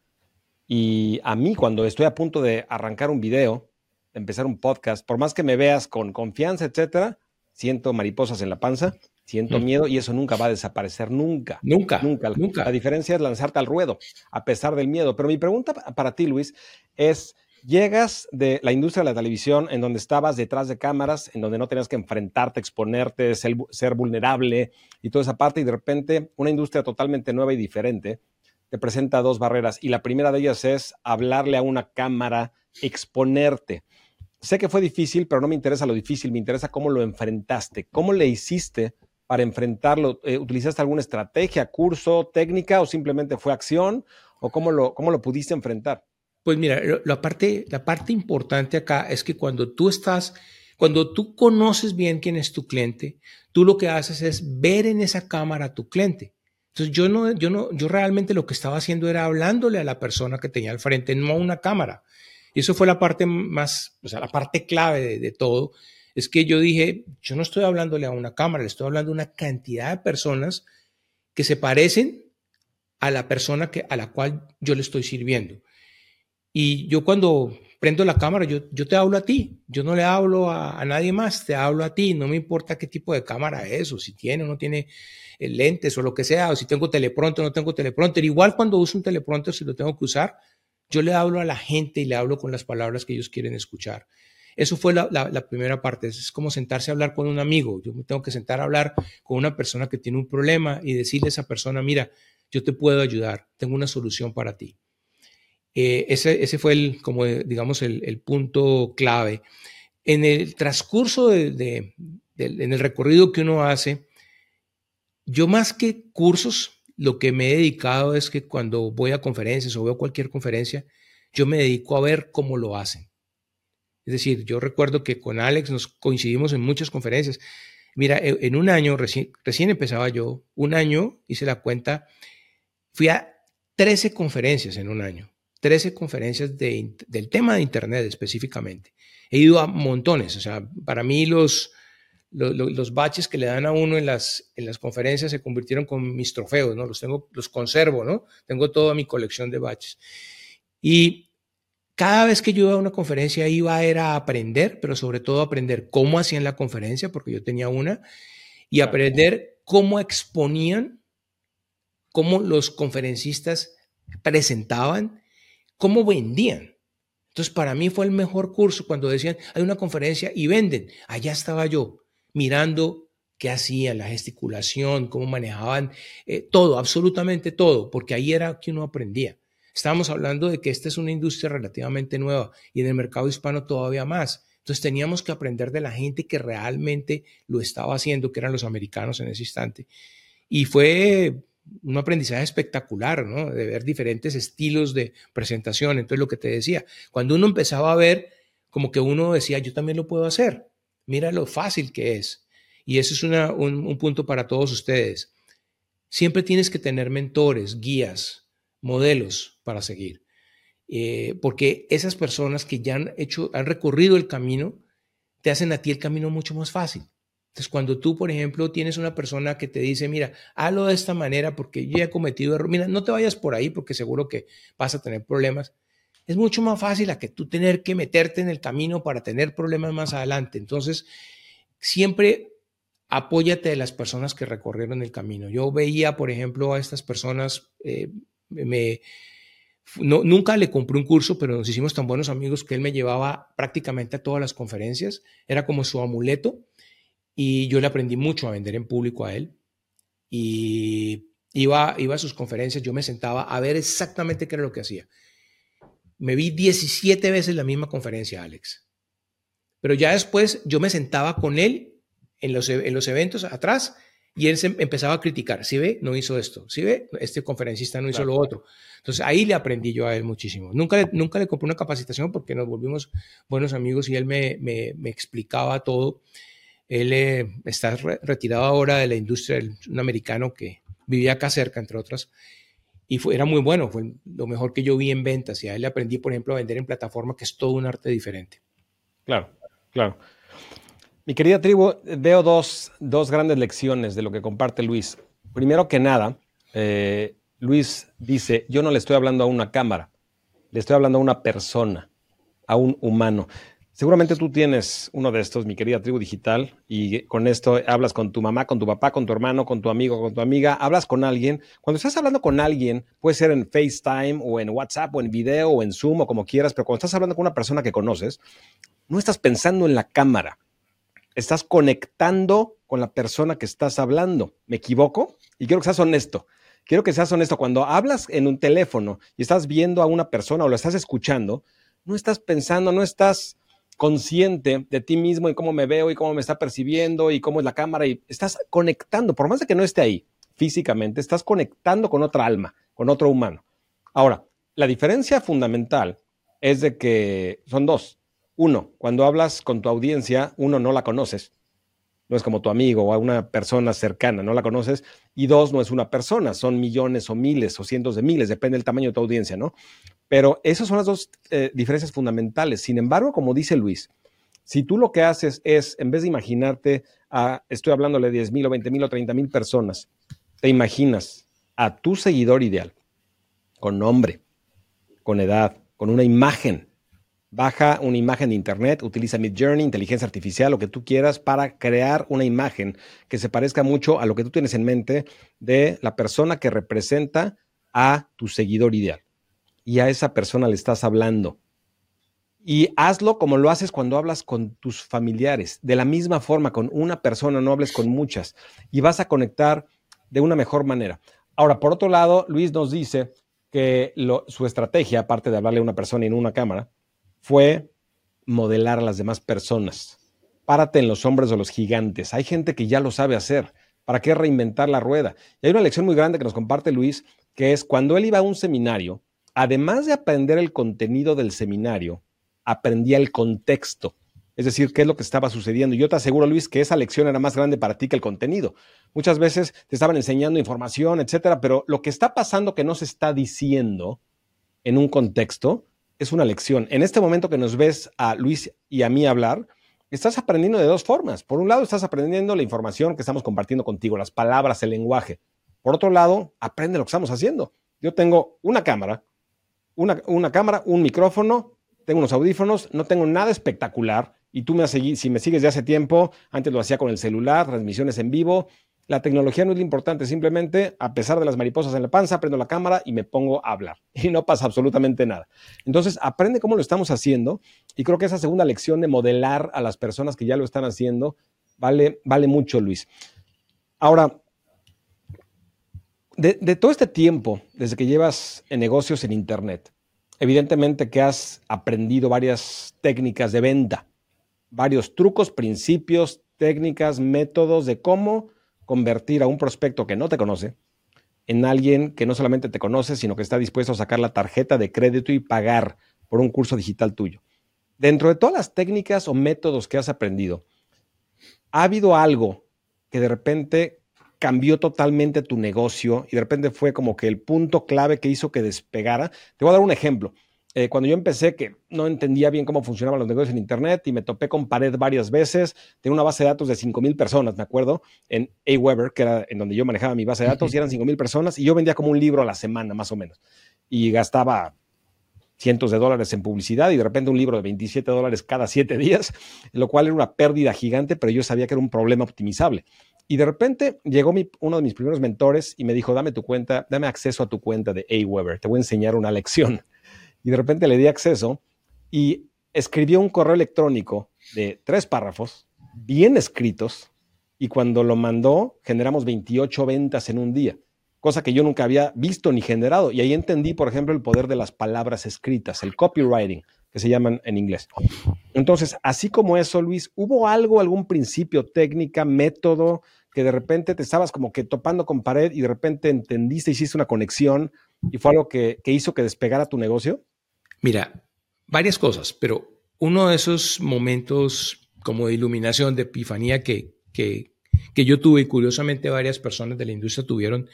Y a mí, cuando estoy a punto de arrancar un video, empezar un podcast, por más que me veas con confianza, etcétera, siento mariposas en la panza Siento miedo y eso nunca va a desaparecer, nunca. Nunca. Nunca. Nunca. La diferencia es lanzarte al ruedo, a pesar del miedo. Pero mi pregunta para ti, Luis, es, llegas de la industria de la televisión en donde estabas detrás de cámaras, en donde no tenías que enfrentarte, exponerte, ser, ser vulnerable y toda esa parte, y de repente una industria totalmente nueva y diferente te presenta dos barreras. Y la primera de ellas es hablarle a una cámara, exponerte. Sé que fue difícil, pero no me interesa lo difícil, me interesa cómo lo enfrentaste, cómo le hiciste para enfrentarlo? Eh, ¿Utilizaste alguna estrategia, curso, técnica o simplemente fue acción? ¿O cómo lo, cómo lo pudiste enfrentar? Pues mira, la parte, la parte importante acá es que cuando tú estás, cuando tú conoces bien quién es tu cliente, tú lo que haces es ver en esa cámara a tu cliente. Entonces yo no, yo no, yo realmente lo que estaba haciendo era hablándole a la persona que tenía al frente, no a una cámara. Y eso fue la parte más, o sea, la parte clave de, de todo, es que yo dije, yo no estoy hablándole a una cámara, le estoy hablando a una cantidad de personas que se parecen a la persona que, a la cual yo le estoy sirviendo. Y yo cuando prendo la cámara, yo, yo te hablo a ti, yo no le hablo a, nadie más, te hablo a ti, no me importa qué tipo de cámara es, o si tiene o no tiene eh, lentes o lo que sea, o si tengo teleprompter o no tengo teleprompter. Igual cuando uso un teleprompter, si lo tengo que usar, yo le hablo a la gente y le hablo con las palabras que ellos quieren escuchar. Eso fue la, primera parte, es como sentarse a hablar con un amigo. Yo me tengo que sentar a hablar con una persona que tiene un problema y decirle a esa persona, mira, yo te puedo ayudar, tengo una solución para ti. Eh, ese, ese, fue el, como digamos, el, punto clave. En el transcurso de, en el recorrido que uno hace, yo más que cursos, lo que me he dedicado es que cuando voy a conferencias o veo cualquier conferencia, yo me dedico a ver cómo lo hacen. Es decir, yo recuerdo que con Alex nos coincidimos en muchas conferencias. Mira, e, en un año, recién, empezaba yo, un año hice la cuenta, fui a 13 conferencias en un año, 13 conferencias del tema de Internet específicamente. He ido a montones, o sea, para mí los, los, baches que le dan a uno en las, en las conferencias se convirtieron con mis trofeos, ¿no? Los tengo, los conservo, ¿no? Tengo toda mi colección de baches. Y cada vez que yo iba a una conferencia iba a, aprender, pero sobre todo aprender cómo hacían la conferencia, porque yo tenía una, y aprender cómo exponían, cómo los conferencistas presentaban, cómo vendían. Entonces, para mí fue el mejor curso cuando decían, hay una conferencia y venden. Allá estaba yo, mirando qué hacían, la gesticulación, cómo manejaban, eh, todo, absolutamente todo, porque ahí era que uno aprendía. Estábamos hablando de que esta es una industria relativamente nueva y en el mercado hispano todavía más. Entonces teníamos que aprender de la gente que realmente lo estaba haciendo, que eran los americanos en ese instante. Y fue un aprendizaje espectacular, ¿no? De ver diferentes estilos de presentación. Entonces, lo que te decía, cuando uno empezaba a ver, como que uno decía, yo también lo puedo hacer. Mira lo fácil que es. Y eso es un, un punto para todos ustedes. Siempre tienes que tener mentores, guías, modelos para seguir. Eh, porque esas personas que ya han hecho, han recorrido el camino, te hacen a ti el camino mucho más fácil. Entonces, cuando tú, por ejemplo, tienes una persona que te dice, mira, hazlo de esta manera porque yo he cometido error, mira, no te vayas por ahí porque seguro que vas a tener problemas, es mucho más fácil a que tú tener que meterte en el camino para tener problemas más adelante. Entonces, siempre apóyate de las personas que recorrieron el camino. Yo veía, por ejemplo, a estas personas, eh, me, no, nunca le compré un curso, pero nos hicimos tan buenos amigos que él me llevaba prácticamente a todas las conferencias. Era como su amuleto y yo le aprendí mucho a vender en público a él. Y iba, iba a sus conferencias, yo me sentaba a ver exactamente qué era lo que hacía. Me vi 17 veces la misma conferencia, Alex. Pero ya después yo me sentaba con él en los, en los eventos atrás y él se empezaba a criticar. Si ve, no hizo esto. Si ve, este conferencista no hizo lo otro. Entonces ahí le aprendí yo a él muchísimo. Nunca le, nunca le compré una capacitación porque nos volvimos buenos amigos y él me, me, me explicaba todo. Él eh, está retirado ahora de la industria, un americano que vivía acá cerca, entre otras y fue, era muy bueno, fue lo mejor que yo vi en ventas y a él le aprendí, por ejemplo, a vender en plataforma, que es todo un arte diferente. Claro, claro. Mi querida tribu, veo dos, dos grandes lecciones de lo que comparte Luis. Primero que nada, eh, Luis dice, yo no le estoy hablando a una cámara, le estoy hablando a una persona, a un humano. Seguramente tú tienes uno de estos, mi querida tribu digital, y con esto hablas con tu mamá, con tu papá, con tu hermano, con tu amigo, con tu amiga, hablas con alguien. Cuando estás hablando con alguien, puede ser en FaceTime o en WhatsApp o en video o en Zoom o como quieras, pero cuando estás hablando con una persona que conoces, no estás pensando en la cámara, estás conectando con la persona que estás hablando. ¿Me equivoco? Y quiero que seas honesto. Quiero que seas honesto. Cuando hablas en un teléfono y estás viendo a una persona o lo estás escuchando, no estás pensando, no estás consciente de ti mismo y cómo me veo y cómo me está percibiendo y cómo es la cámara y estás conectando, por más de que no esté ahí físicamente, estás conectando con otra alma, con otro humano. Ahora, la diferencia fundamental es de que son dos. Uno, cuando hablas con tu audiencia, uno no la conoces, no es como tu amigo o una persona cercana, no la conoces. Y dos, no es una persona, son millones o miles o cientos de miles, depende del tamaño de tu audiencia, ¿no? Pero esas son las dos eh, diferencias fundamentales. Sin embargo, como dice Luis, si tú lo que haces es, en vez de imaginarte a, estoy hablándole de 10 mil o 20 mil o 30 mil personas, te imaginas a tu seguidor ideal, con nombre, con edad, con una imagen. Baja una imagen de internet, utiliza Midjourney, inteligencia artificial, lo que tú quieras, para crear una imagen que se parezca mucho a lo que tú tienes en mente de la persona que representa a tu seguidor ideal y a esa persona le estás hablando. Y hazlo como lo haces cuando hablas con tus familiares. De la misma forma, con una persona, no hables con muchas. Y vas a conectar de una mejor manera. Ahora, por otro lado, Luis nos dice que su estrategia, aparte de hablarle a una persona en una cámara, fue modelar a las demás personas. Párate en los hombres de los gigantes. Hay gente que ya lo sabe hacer. ¿Para qué reinventar la rueda? Y hay una lección muy grande que nos comparte Luis, que es cuando él iba a un seminario, además de aprender el contenido del seminario, aprendía el contexto. Es decir, qué es lo que estaba sucediendo. Yo te aseguro, Luis, que esa lección era más grande para ti que el contenido. Muchas veces te estaban enseñando información, etcétera, pero lo que está pasando que no se está diciendo en un contexto es una lección. En este momento que nos ves a Luis y a mí hablar, estás aprendiendo de dos formas. Por un lado, estás aprendiendo la información que estamos compartiendo contigo, las palabras, el lenguaje. Por otro lado, aprende lo que estamos haciendo. Yo tengo una cámara una, cámara, un micrófono, tengo unos audífonos, no tengo nada espectacular. Y tú me has seguido, si me sigues de hace tiempo, antes lo hacía con el celular, transmisiones en vivo. La tecnología no es lo importante, simplemente a pesar de las mariposas en la panza, prendo la cámara y me pongo a hablar. Y no pasa absolutamente nada. Entonces, aprende cómo lo estamos haciendo. Y creo que esa segunda lección de modelar a las personas que ya lo están haciendo vale, vale mucho, Luis. Ahora, de, todo este tiempo, desde que llevas en negocios en Internet, evidentemente que has aprendido varias técnicas de venta, varios trucos, principios, técnicas, métodos de cómo convertir a un prospecto que no te conoce en alguien que no solamente te conoce, sino que está dispuesto a sacar la tarjeta de crédito y pagar por un curso digital tuyo. Dentro de todas las técnicas o métodos que has aprendido, ¿ha habido algo que de repente cambió totalmente tu negocio y de repente fue como que el punto clave que hizo que despegara. Te voy a dar un ejemplo. Eh, cuando yo empecé, que no entendía bien cómo funcionaban los negocios en Internet y me topé con pared varias veces, tenía una base de datos de 5.000 personas, me acuerdo, en Aweber, que era en donde yo manejaba mi base de datos, y eran 5.000 personas, y yo vendía como un libro a la semana, más o menos, y gastaba cientos de dólares en publicidad y de repente un libro de 27 dólares cada siete días, lo cual era una pérdida gigante, pero yo sabía que era un problema optimizable. Y de repente llegó uno de mis primeros mentores y me dijo, dame tu cuenta, dame acceso a tu cuenta de Aweber, te voy a enseñar una lección y de repente le di acceso y escribió un correo electrónico de tres párrafos, bien escritos, y cuando lo mandó generamos 28 ventas en un día, cosa que yo nunca había visto ni generado. Y ahí entendí, por ejemplo, el poder de las palabras escritas, el copywriting, que se llaman en inglés. Entonces, así como eso, Luis, ¿hubo algo, algún principio, técnica, método, que de repente te estabas como que topando con pared y de repente entendiste, hiciste una conexión y fue algo que, que hizo que despegara tu negocio? Mira, varias cosas, pero uno de esos momentos como de iluminación, de epifanía que, que, yo tuve y curiosamente varias personas de la industria tuvieron,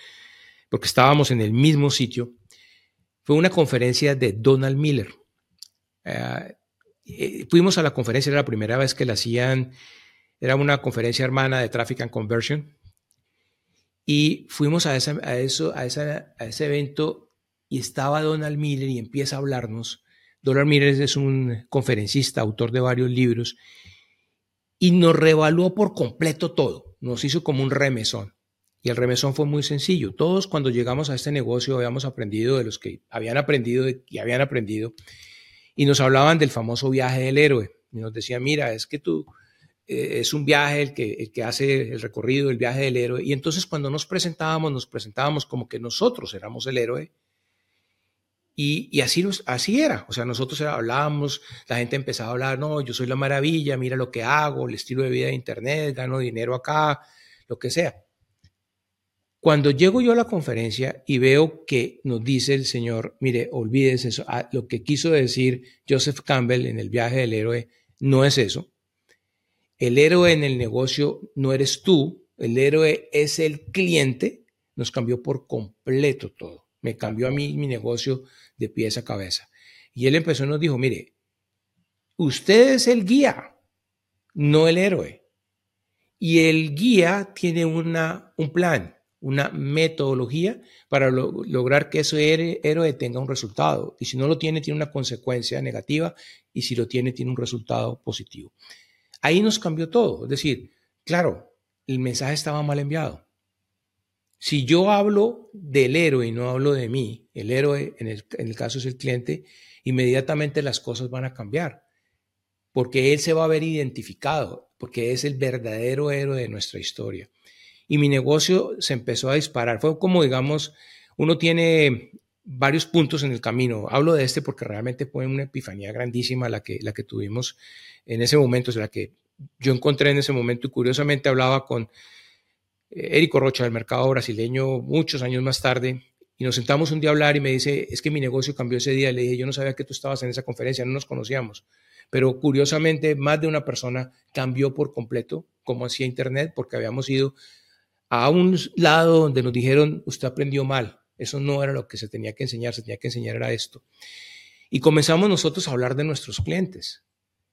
porque estábamos en el mismo sitio, fue una conferencia de Donald Miller. Eh, eh, fuimos a la conferencia, era la primera vez que la hacían, era una conferencia hermana de Traffic and Conversion, y fuimos a, a, eso, a, a ese evento y estaba Donald Miller y empieza a hablarnos. Donald Miller es un conferencista, autor de varios libros, y nos revaluó por completo todo. Nos hizo como un remesón. Y el remesón fue muy sencillo. Todos cuando llegamos a este negocio habíamos aprendido de los que habían aprendido y habían aprendido. Y nos hablaban del famoso viaje del héroe. Y nos decían, mira, es que tú, eh, es un viaje el que, el que hace el recorrido, el viaje del héroe. Y entonces cuando nos presentábamos, nos presentábamos como que nosotros éramos el héroe y, así, era. O sea, nosotros hablábamos, la gente empezaba a hablar, no, yo soy la maravilla, mira lo que hago, el estilo de vida de Internet, gano dinero acá, lo que sea. Cuando llego yo a la conferencia y veo que nos dice el Señor, mire, olvídese eso, ah, lo que quiso decir Joseph Campbell en el viaje del héroe no es eso. El héroe en el negocio no eres tú, el héroe es el cliente, nos cambió por completo todo. Me cambió a mí mi negocio de pies a cabeza. Y él empezó y nos dijo, mire, usted es el guía, no el héroe. Y el guía tiene una, un plan, una metodología para lograr que ese héroe tenga un resultado. Y si no lo tiene, tiene una consecuencia negativa. Y si lo tiene, tiene un resultado positivo. Ahí nos cambió todo. Es decir, claro, el mensaje estaba mal enviado. Si yo hablo del héroe y no hablo de mí, el héroe en el, caso es el cliente, inmediatamente las cosas van a cambiar, porque él se va a ver identificado, porque es el verdadero héroe de nuestra historia. Y mi negocio se empezó a disparar. Fue como, digamos, uno tiene varios puntos en el camino. Hablo de este porque realmente fue una epifanía grandísima la que, la que tuvimos en ese momento, o sea, la que yo encontré en ese momento y curiosamente hablaba con Érico Rocha del mercado brasileño muchos años más tarde y nos sentamos un día a hablar y me dice, es que mi negocio cambió ese día. Le dije, yo no sabía que tú estabas en esa conferencia, no nos conocíamos. Pero curiosamente, más de una persona cambió por completo como hacía Internet porque habíamos ido a un lado donde nos dijeron, usted aprendió mal. Eso no era lo que se tenía que enseñar, se tenía que enseñar era esto. Y comenzamos nosotros a hablar de nuestros clientes.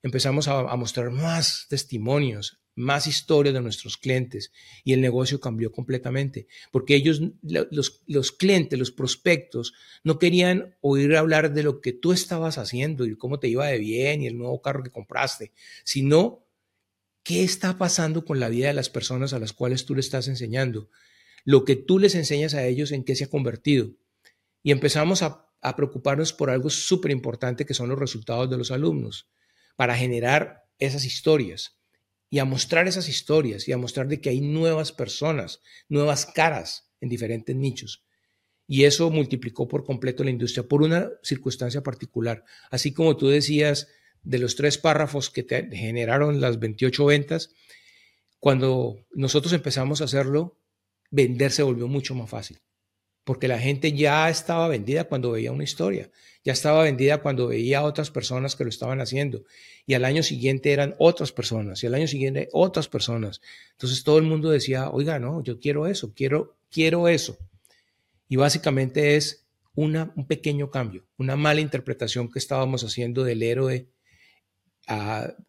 Empezamos a mostrar más testimonios, más historias de nuestros clientes y el negocio cambió completamente, porque ellos, los, los, clientes, los prospectos, no querían oír hablar de lo que tú estabas haciendo y cómo te iba de bien y el nuevo carro que compraste, sino qué está pasando con la vida de las personas a las cuales tú le estás enseñando, lo que tú les enseñas a ellos en qué se ha convertido. Y empezamos a, a preocuparnos por algo súper importante que son los resultados de los alumnos, para generar esas historias y a mostrar esas historias y a mostrar de que hay nuevas personas, nuevas caras en diferentes nichos. Y eso multiplicó por completo la industria por una circunstancia particular. Así como tú decías de los tres párrafos que te generaron las 28 ventas, cuando nosotros empezamos a hacerlo, vender se volvió mucho más fácil porque la gente ya estaba vendida cuando veía una historia, ya estaba vendida cuando veía a otras personas que lo estaban haciendo, y al año siguiente eran otras personas, y al año siguiente otras personas. Entonces todo el mundo decía, oiga, no, yo quiero eso, quiero, quiero eso. Y básicamente es una, un pequeño cambio, una mala interpretación que estábamos haciendo del héroe,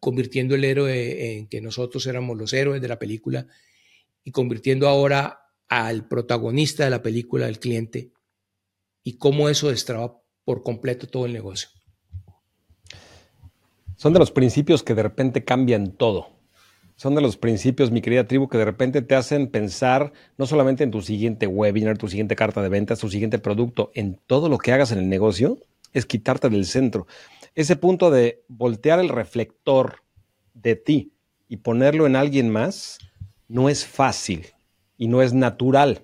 convirtiendo el héroe en que nosotros éramos los héroes de la película y convirtiendo ahora al protagonista de la película, el cliente, y cómo eso destraba por completo todo el negocio. Son de los principios que de repente cambian todo. Son de los principios, mi querida tribu, que de repente te hacen pensar no solamente en tu siguiente webinar, tu siguiente carta de ventas, tu siguiente producto, en todo lo que hagas en el negocio, es quitarte del centro. Ese punto de voltear el reflector de ti y ponerlo en alguien más no es fácil y no es natural.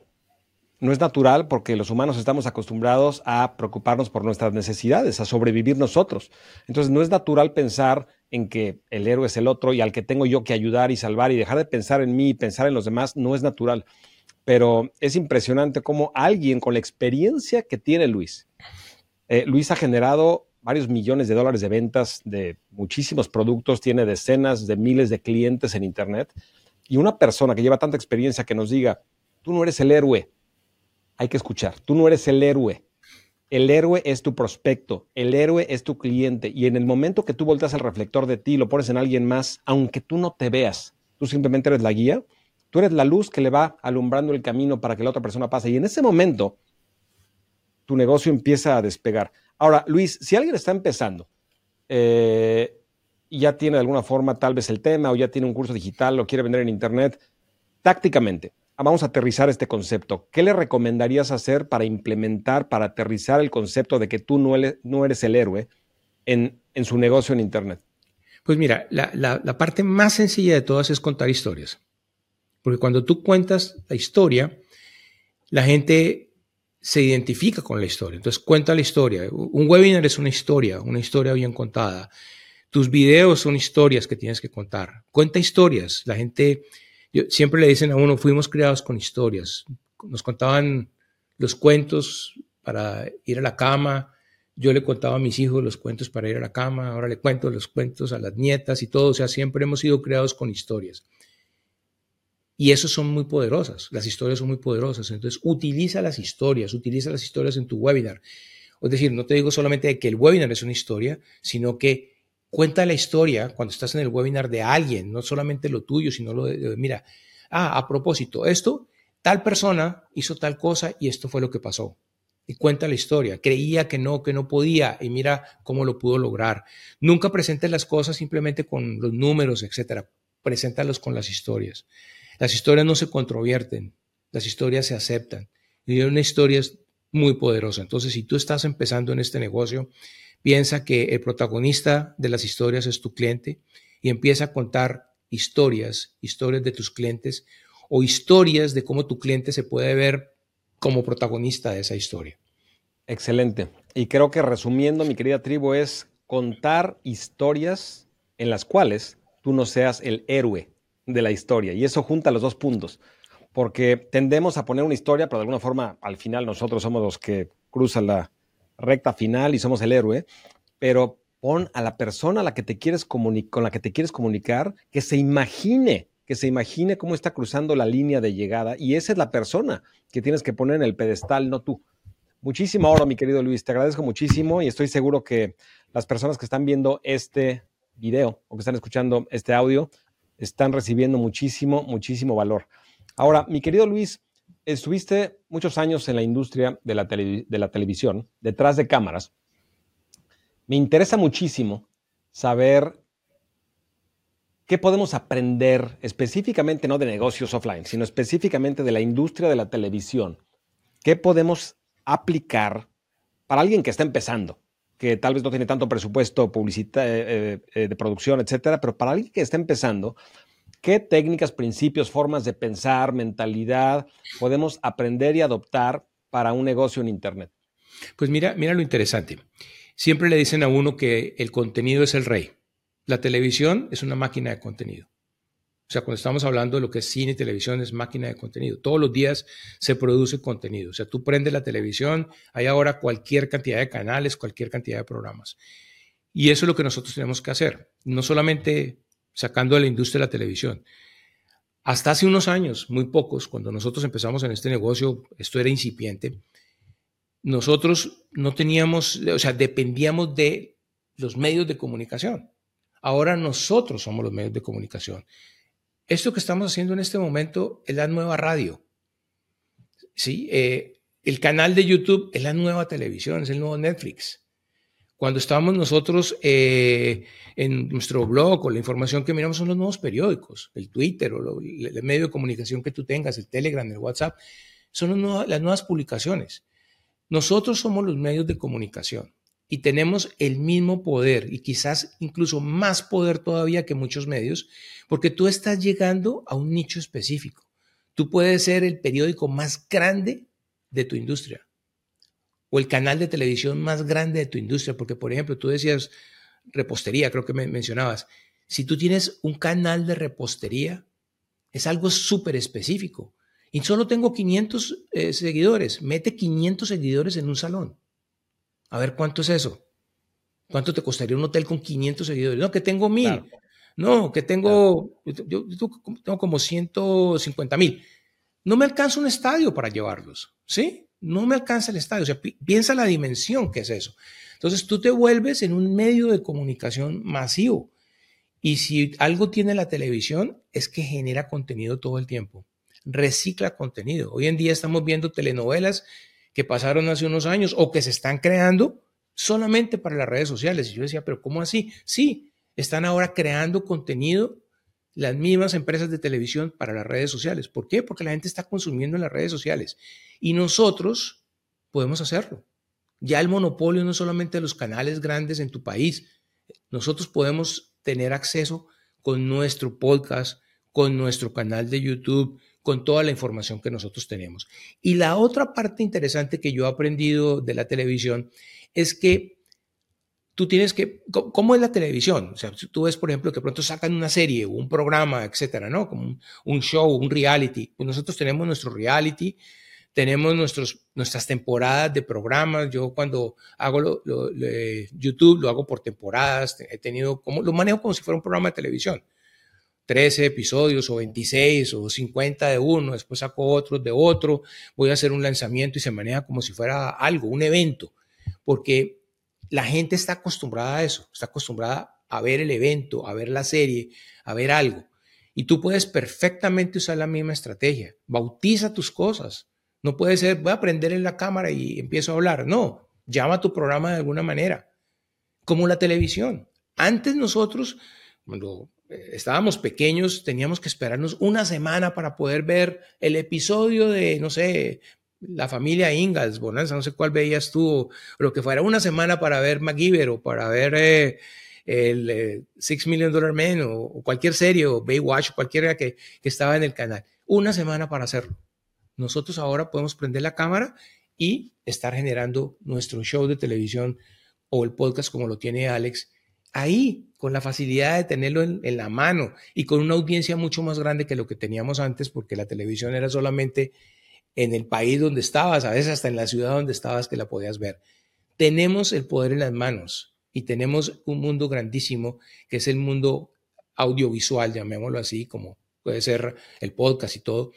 No es natural porque los humanos estamos acostumbrados a preocuparnos por nuestras necesidades, a sobrevivir nosotros. Entonces no es natural pensar en que el héroe es el otro y al que tengo yo que ayudar y salvar y dejar de pensar en mí y pensar en los demás no es natural. Pero es impresionante cómo alguien con la experiencia que tiene Luis, eh, Luis ha generado varios millones de dólares de ventas de muchísimos productos, tiene decenas de miles de clientes en Internet y una persona que lleva tanta experiencia que nos diga, tú no eres el héroe, hay que escuchar, tú no eres el héroe, el héroe es tu prospecto, el héroe es tu cliente. Y en el momento que tú volteas el reflector de ti lo pones en alguien más, aunque tú no te veas, tú simplemente eres la guía, tú eres la luz que le va alumbrando el camino para que la otra persona pase. Y en ese momento tu negocio empieza a despegar. Ahora, Luis, si alguien está empezando eh, ya tiene de alguna forma tal vez el tema o ya tiene un curso digital o quiere vender en Internet, tácticamente, vamos a aterrizar este concepto. ¿Qué le recomendarías hacer para implementar, para aterrizar el concepto de que tú no eres, el héroe en, su negocio en Internet? Pues mira, la, parte más sencilla de todas es contar historias. Porque cuando tú cuentas la historia, la gente se identifica con la historia. Entonces cuenta la historia. Un webinar es una historia, una historia bien contada. Tus videos son historias que tienes que contar. Cuenta historias. La gente siempre le dicen a uno, fuimos criados con historias. Nos contaban los cuentos para ir a la cama. Yo le contaba a mis hijos los cuentos para ir a la cama. Ahora le cuento los cuentos a las nietas y todo. O sea, siempre hemos sido criados con historias. Y eso son muy poderosas. Las historias son muy poderosas. Entonces, utiliza las historias, utiliza las historias en tu webinar. Es decir, no te digo solamente que el webinar es una historia, sino que Cuenta la historia cuando estás en el webinar de alguien, no solamente lo tuyo, sino lo de, mira, ah, a propósito, esto, tal persona hizo tal cosa y esto fue lo que pasó. Y cuenta la historia. Creía que no, que no podía y mira cómo lo pudo lograr. Nunca presentes las cosas simplemente con los números, etcétera. Preséntalos con las historias. Las historias no se controvierten, las historias se aceptan. Y una historia es muy poderosa. Entonces, si tú estás empezando en este negocio, Piensa que el protagonista de las historias es tu cliente y empieza a contar historias, historias de tus clientes o historias de cómo tu cliente se puede ver como protagonista de esa historia. Excelente. Y creo que resumiendo, mi querida tribu, es contar historias en las cuales tú no seas el héroe de la historia. Y eso junta los dos puntos, porque tendemos a poner una historia, pero de alguna forma al final nosotros somos los que cruzan la, recta final y somos el héroe, pero pon a la persona a la que te quieres con la que te quieres comunicar que se imagine, que se imagine cómo está cruzando la línea de llegada y esa es la persona que tienes que poner en el pedestal, no tú. Muchísimo oro, mi querido Luis, te agradezco muchísimo y estoy seguro que las personas que están viendo este video o que están escuchando este audio están recibiendo muchísimo, muchísimo valor. Ahora, mi querido Luis, estuviste muchos años en la industria de la, televisión, detrás de cámaras. Me interesa muchísimo saber qué podemos aprender específicamente, no de negocios offline, sino específicamente de la industria de la televisión. ¿Qué podemos aplicar para alguien que está empezando? que tal vez no tiene tanto presupuesto publicita, eh, eh, de producción, etcétera, pero para alguien que está empezando, ¿Qué técnicas, principios, formas de pensar, mentalidad podemos aprender y adoptar para un negocio en Internet? Pues mira, mira lo interesante. Siempre le dicen a uno que el contenido es el rey. La televisión es una máquina de contenido. O sea, cuando estamos hablando de lo que es cine y televisión, es máquina de contenido. Todos los días se produce contenido. O sea, tú prendes la televisión, hay ahora cualquier cantidad de canales, cualquier cantidad de programas. Y eso es lo que nosotros tenemos que hacer. No solamente sacando a la industria de la televisión. Hasta hace unos años, muy pocos, cuando nosotros empezamos en este negocio, esto era incipiente, nosotros no teníamos, o sea, dependíamos de los medios de comunicación. Ahora nosotros somos los medios de comunicación. Esto que estamos haciendo en este momento es la nueva radio. ¿sí? Eh, el canal de YouTube es la nueva televisión, es el nuevo Netflix. Cuando estábamos nosotros eh, en nuestro blog o la información que miramos son los nuevos periódicos, el Twitter o el, medio de comunicación que tú tengas, el Telegram, el WhatsApp, son las nuevas publicaciones. Nosotros somos los medios de comunicación y tenemos el mismo poder y quizás incluso más poder todavía que muchos medios, porque tú estás llegando a un nicho específico. Tú puedes ser el periódico más grande de tu industria o el canal de televisión más grande de tu industria, porque por ejemplo, tú decías repostería, creo que me mencionabas, si tú tienes un canal de repostería, es algo súper específico. Y solo tengo 500 eh, seguidores. Mete 500 seguidores en un salón. A ver cuánto es eso. ¿Cuánto te costaría un hotel con 500 seguidores? No, que tengo mil. No, que tengo, yo, tengo como 150 mil. No me alcanza un estadio para llevarlos. ¿Sí? No me alcanza el estadio. O sea, piensa la dimensión que es eso. Entonces tú te vuelves en un medio de comunicación masivo. Y si algo tiene la televisión es que genera contenido todo el tiempo. Recicla contenido. Hoy en día estamos viendo telenovelas que pasaron hace unos años o que se están creando solamente para las redes sociales. Y yo decía, pero ¿cómo así? Sí, están ahora creando contenido las mismas empresas de televisión para las redes sociales. ¿Por qué? Porque la gente está consumiendo en las redes sociales y nosotros podemos hacerlo. Ya el monopolio no es solamente de los canales grandes en tu país, nosotros podemos tener acceso con nuestro podcast, con nuestro canal de YouTube, con toda la información que nosotros tenemos. Y la otra parte interesante que yo he aprendido de la televisión es que tú tienes que, ¿cómo es la televisión? O sea, tú ves, por ejemplo, que pronto sacan una serie o un programa, etcétera, ¿no? Como un, show, un reality. Pues nosotros tenemos nuestro reality, tenemos nuestros, nuestras temporadas de programas. Yo cuando hago YouTube lo hago por temporadas. He tenido como, lo manejo como si fuera un programa de televisión. 13 episodios o 26 o 50 de uno, después saco otros de otro, voy a hacer un lanzamiento y se maneja como si fuera algo, un evento, porque la gente está acostumbrada a eso, está acostumbrada a ver el evento, a ver la serie, a ver algo. Y tú puedes perfectamente usar la misma estrategia. Bautiza tus cosas. No puede ser, voy a prender en la cámara y empiezo a hablar. No, llama a tu programa de alguna manera. Como la televisión. Antes nosotros, cuando eh, estábamos pequeños, teníamos que esperarnos una semana para poder ver el episodio de, no sé, la familia Ingalls, Bonanza, no sé cuál veías tú, o lo que fuera, una semana para ver MacGyver o para ver eh, el eh, Six Million Dollar Man o, cualquier serie o Baywatch cualquiera que, estaba en el canal. Una semana para hacerlo. Nosotros ahora podemos prender la cámara y estar generando nuestro show de televisión o el podcast como lo tiene Alex ahí, con la facilidad de tenerlo en, en, la mano y con una audiencia mucho más grande que lo que teníamos antes, porque la televisión era solamente en el país donde estabas, a veces hasta en la ciudad donde estabas que la podías ver. Tenemos el poder en las manos y tenemos un mundo grandísimo que es el mundo audiovisual, llamémoslo así, como puede ser el podcast y todo.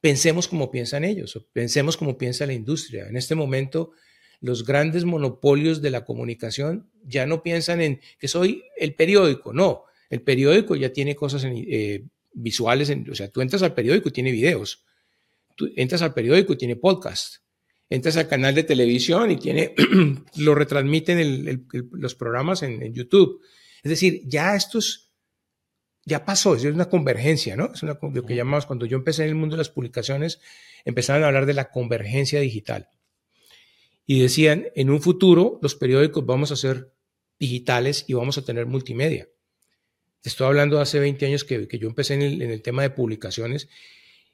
Pensemos como piensan ellos, pensemos como piensa la industria. En este momento, los grandes monopolios de la comunicación ya no piensan en que soy el periódico, no, el periódico ya tiene cosas eh, visuales, o sea, tú entras al periódico y tiene videos, entras al periódico y tiene podcast. Entras al canal de televisión y tiene, lo retransmiten los programas en, YouTube. Es decir, ya esto es, ya pasó, es una convergencia, ¿no? Es una, lo que llamamos, cuando yo empecé en el mundo de las publicaciones, empezaron a hablar de la convergencia digital. Y decían, en un futuro los periódicos vamos a ser digitales y vamos a tener multimedia. Te estoy hablando de hace 20 años que, que yo empecé en el, en el, tema de publicaciones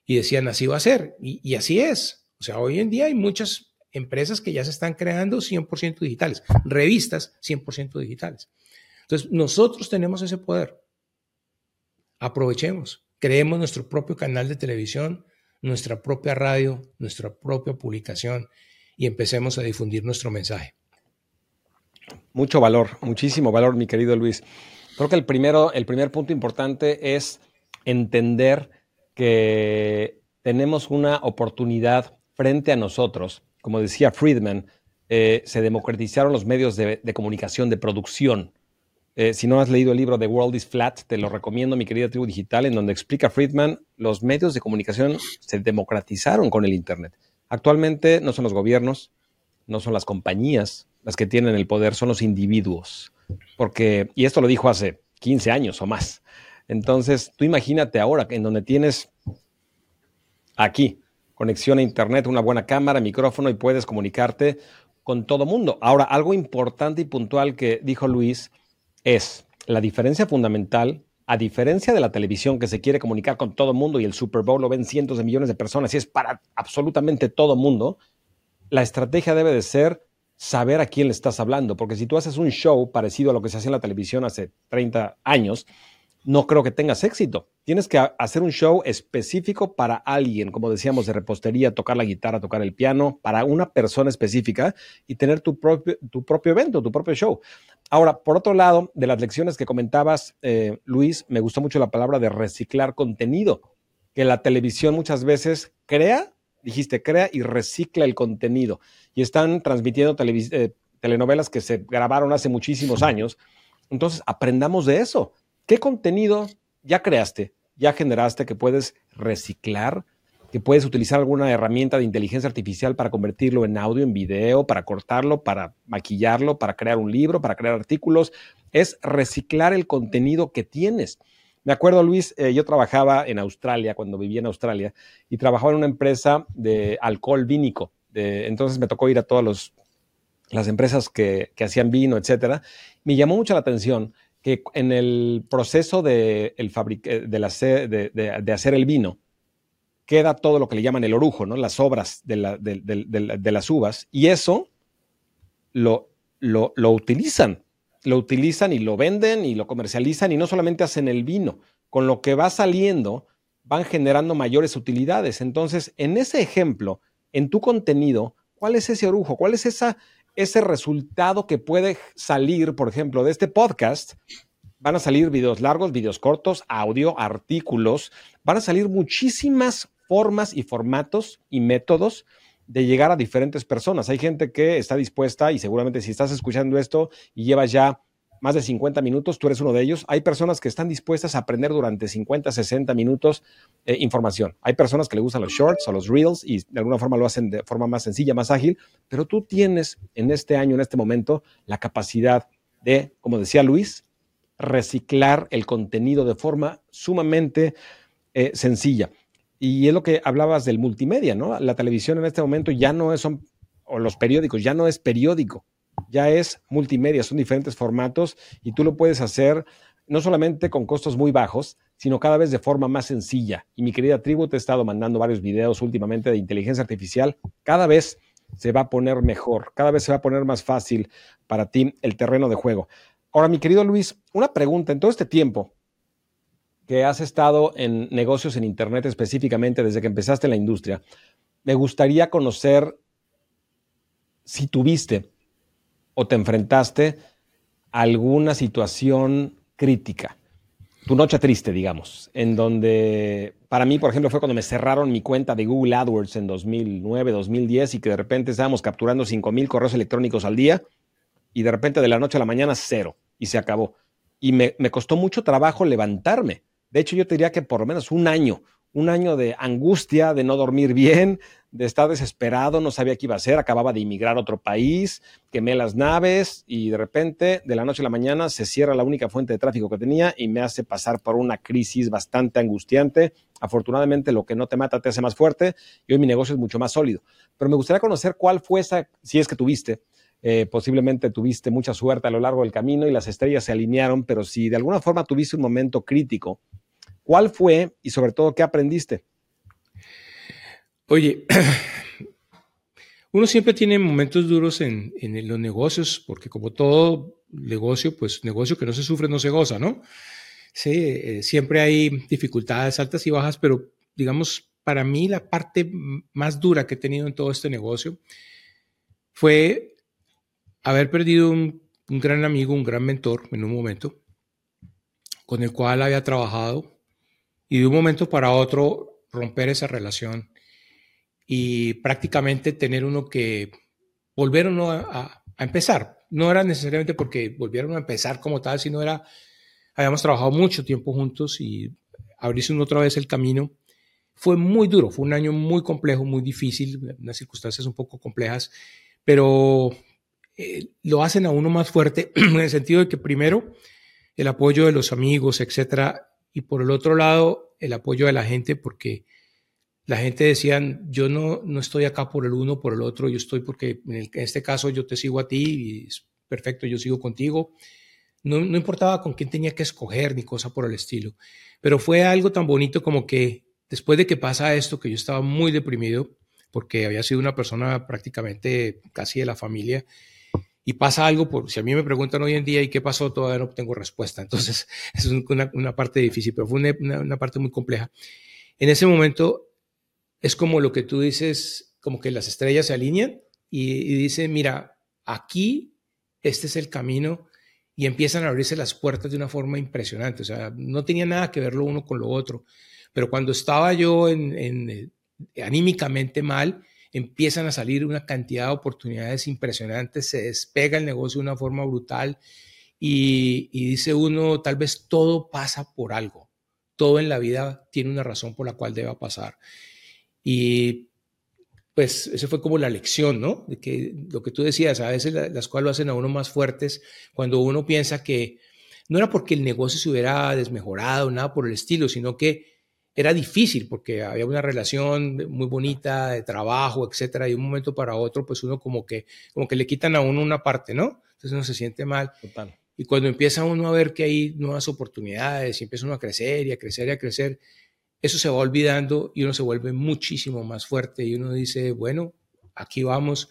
y decían, así va a ser. Y, así es. O sea, hoy en día hay muchas empresas que ya se están creando 100% digitales, revistas 100% digitales. Entonces, nosotros tenemos ese poder. Aprovechemos, creemos nuestro propio canal de televisión, nuestra propia radio, nuestra propia publicación y empecemos a difundir nuestro mensaje. Mucho valor, muchísimo valor, mi querido Luis. Creo que el, primero, el primer punto importante es entender que tenemos una oportunidad frente a nosotros como decía Friedman, eh, se democratizaron los medios de, comunicación, de producción. Eh, si no has leído el libro The World is Flat, te lo recomiendo, mi querida tribu digital, en donde explica Friedman, los medios de comunicación se democratizaron con el Internet. Actualmente no son los gobiernos, no son las compañías las que tienen el poder, son los individuos. Porque, y esto lo dijo hace 15 años o más. Entonces, tú imagínate ahora en donde tienes aquí conexión a Internet, una buena cámara, micrófono y puedes comunicarte con todo mundo. Ahora, algo importante y puntual que dijo Luis es la diferencia fundamental, a diferencia de la televisión que se quiere comunicar con todo mundo y el Super Bowl lo ven cientos de millones de personas y es para absolutamente todo mundo, la estrategia debe de ser saber a quién le estás hablando, porque si tú haces un show parecido a lo que se hacía en la televisión hace 30 años, no creo que tengas éxito. Tienes que hacer un show específico para alguien, como decíamos, de repostería, tocar la guitarra, tocar el piano, para una persona específica y tener tu propio, tu propio evento, tu propio show. Ahora, por otro lado, de las lecciones que comentabas, eh, Luis, me gustó mucho la palabra de reciclar contenido, que la televisión muchas veces crea, dijiste, crea y recicla el contenido. Y están transmitiendo eh, telenovelas que se grabaron hace muchísimos años. Entonces, aprendamos de eso ¿Qué contenido ya creaste, ya generaste que puedes reciclar, que puedes utilizar alguna herramienta de inteligencia artificial para convertirlo en audio, en video, para cortarlo, para maquillarlo, para crear un libro, para crear artículos? Es reciclar el contenido que tienes. Me acuerdo, Luis, eh, yo trabajaba en Australia, cuando vivía en Australia, y trabajaba en una empresa de alcohol vínico. entonces me tocó ir a todas las empresas que, que hacían vino, etcétera. Me llamó mucho la atención que en el proceso de, el eh, de, hacer el vino, queda todo lo que le llaman el orujo, ¿no? las obras de, las uvas, y eso lo, lo, lo, utilizan, lo utilizan y lo venden y lo comercializan y no solamente hacen el vino, con lo que va saliendo van generando mayores utilidades. Entonces, en ese ejemplo, en tu contenido, ¿cuál es ese orujo? ¿Cuál es esa, ese resultado que puede salir, por ejemplo, de este podcast. Van a salir videos largos, videos cortos, audio, artículos. Van a salir muchísimas formas y formatos y métodos de llegar a diferentes personas. Hay gente que está dispuesta y seguramente si estás escuchando esto y llevas ya más de 50 minutos, tú eres uno de ellos. Hay personas que están dispuestas a aprender durante 50, 60 minutos eh, información. Hay personas que le gustan los shorts o los reels y de alguna forma lo hacen de forma más sencilla, más ágil, pero tú tienes en este año, en este momento, la capacidad de, como decía Luis, reciclar el contenido de forma sumamente eh, sencilla. Y es lo que hablabas del multimedia, ¿no? La televisión en este momento ya no es, son, o los periódicos, ya no es periódico ya es multimedia, son diferentes formatos y tú lo puedes hacer no solamente con costos muy bajos, sino cada vez de forma más sencilla. Y mi querida tribu, te he estado mandando varios videos últimamente de inteligencia artificial. Cada vez se va a poner mejor, cada vez se va a poner más fácil para ti el terreno de juego. Ahora, mi querido Luis, una pregunta. En todo este tiempo que has estado en negocios en Internet específicamente desde que empezaste en la industria, me gustaría conocer si tuviste o te enfrentaste a alguna situación crítica, tu noche triste, digamos, en donde para mí, por ejemplo, fue cuando me cerraron mi cuenta de Google AdWords en 2009, 2010 y que de repente estábamos capturando 5 mil correos electrónicos al día y de repente de la noche a la mañana cero y se acabó. Y me, me costó mucho trabajo levantarme. De hecho, yo te diría que por lo menos un año, un año de angustia, de no dormir bien, de estar desesperado, no sabía qué iba a hacer, acababa de emigrar a otro país, quemé las naves y de repente, de la noche a la mañana, se cierra la única fuente de tráfico que tenía y me hace pasar por una crisis bastante angustiante. Afortunadamente, lo que no te mata te hace más fuerte y hoy mi negocio es mucho más sólido. Pero me gustaría conocer cuál fue esa, si es que tuviste, eh, posiblemente tuviste mucha suerte a lo largo del camino y las estrellas se alinearon, pero si de alguna forma tuviste un momento crítico, ¿cuál fue y sobre todo qué aprendiste? Oye, uno siempre tiene momentos duros en, los negocios, porque como todo negocio, pues negocio que no se sufre no se goza, ¿no? Sí, eh, siempre hay dificultades altas y bajas, pero digamos, para mí la parte más dura que he tenido en todo este negocio fue haber perdido un, un gran amigo, un gran mentor en un momento, con el cual había trabajado, y de un momento para otro romper esa relación y prácticamente tener uno que volver a, empezar. No era necesariamente porque volvieron a empezar como tal, sino era, habíamos trabajado mucho tiempo juntos y abrirse uno otra vez el camino. Fue muy duro, fue un año muy complejo, muy difícil, unas circunstancias un poco complejas, pero eh, lo hacen a uno más fuerte en el sentido de que primero el apoyo de los amigos, etcétera, y por el otro lado el apoyo de la gente, porque la gente decían, yo no, no estoy acá por el uno, por el otro, yo estoy porque en, este caso yo te sigo a ti y es perfecto, yo sigo contigo. No, no, importaba con quién tenía que escoger ni cosa por el estilo, pero fue algo tan bonito como que después de que pasa esto, que yo estaba muy deprimido, porque había sido una persona prácticamente casi de la familia, y pasa algo, por, si a mí me preguntan hoy en día y qué pasó, todavía no tengo respuesta. Entonces, es una, parte difícil, pero fue una, parte muy compleja. En ese momento es como lo que tú dices, como que las estrellas se alinean y, y dicen, mira, aquí este es el camino y empiezan a abrirse las puertas de una forma impresionante. O sea, no tenía nada que ver lo uno con lo otro. Pero cuando estaba yo en, eh, anímicamente mal, empiezan a salir una cantidad de oportunidades impresionantes, se despega el negocio de una forma brutal y, y dice uno, tal vez todo pasa por algo. Todo en la vida tiene una razón por la cual deba pasar. Y pues esa fue como la lección, ¿no? De que lo que tú decías, a veces las cosas lo hacen a uno más fuertes cuando uno piensa que no era porque el negocio se hubiera desmejorado, nada por el estilo, sino que era difícil porque había una relación muy bonita de trabajo, etcétera, y de un momento para otro, pues uno como que, como que le quitan a uno una parte, ¿no? Entonces uno se siente mal. Total. Y cuando empieza uno a ver que hay nuevas oportunidades y empieza uno a crecer y a crecer y a crecer, eso se va olvidando y uno se vuelve muchísimo más fuerte y uno dice, bueno, aquí vamos,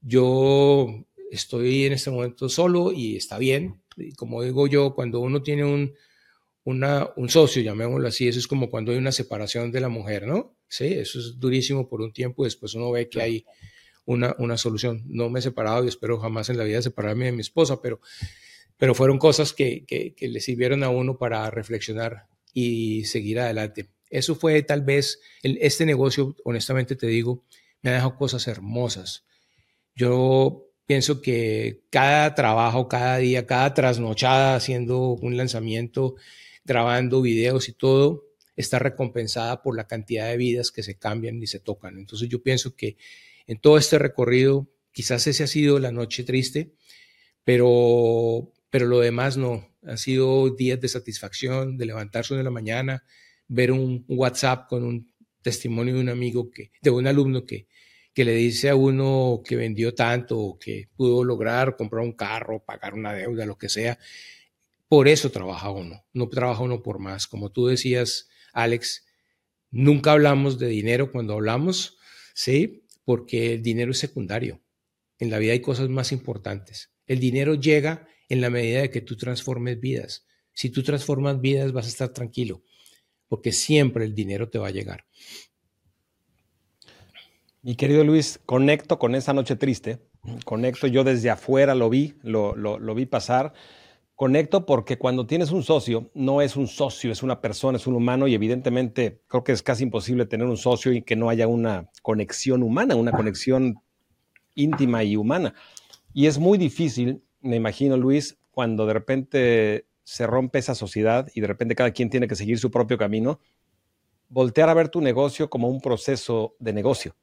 yo estoy en este momento solo y está bien. Y como digo yo, cuando uno tiene un, una, un socio, llamémoslo así, eso es como cuando hay una separación de la mujer, ¿no? Sí, eso es durísimo por un tiempo y después uno ve que hay una, una solución. No me he separado y espero jamás en la vida separarme de mi esposa, pero, pero fueron cosas que, que, que le sirvieron a uno para reflexionar y seguir adelante. Eso fue tal vez, este negocio, honestamente te digo, me ha dejado cosas hermosas. Yo pienso que cada trabajo, cada día, cada trasnochada haciendo un lanzamiento, grabando videos y todo, está recompensada por la cantidad de vidas que se cambian y se tocan. Entonces yo pienso que en todo este recorrido, quizás ese ha sido la noche triste, pero, pero lo demás no. Han sido días de satisfacción, de levantarse en la mañana, ver un WhatsApp con un testimonio de un amigo, que, de un alumno que, que le dice a uno que vendió tanto o que pudo lograr comprar un carro, pagar una deuda, lo que sea. Por eso trabaja uno, no trabaja uno por más. Como tú decías, Alex, nunca hablamos de dinero cuando hablamos, ¿sí? Porque el dinero es secundario. En la vida hay cosas más importantes. El dinero llega en la medida de que tú transformes vidas. Si tú transformas vidas, vas a estar tranquilo porque siempre el dinero te va a llegar. Mi querido Luis, conecto con esa noche triste, conecto, yo desde afuera lo vi, lo, vi pasar, conecto porque cuando tienes un socio, no es un socio, es una persona, es un humano y evidentemente creo que es casi imposible tener un socio y que no haya una conexión humana, una conexión íntima y humana. Y es muy difícil, me imagino Luis, cuando de repente se rompe esa sociedad y de repente cada quien tiene que seguir su propio camino, voltear a ver tu negocio como un proceso de negocio.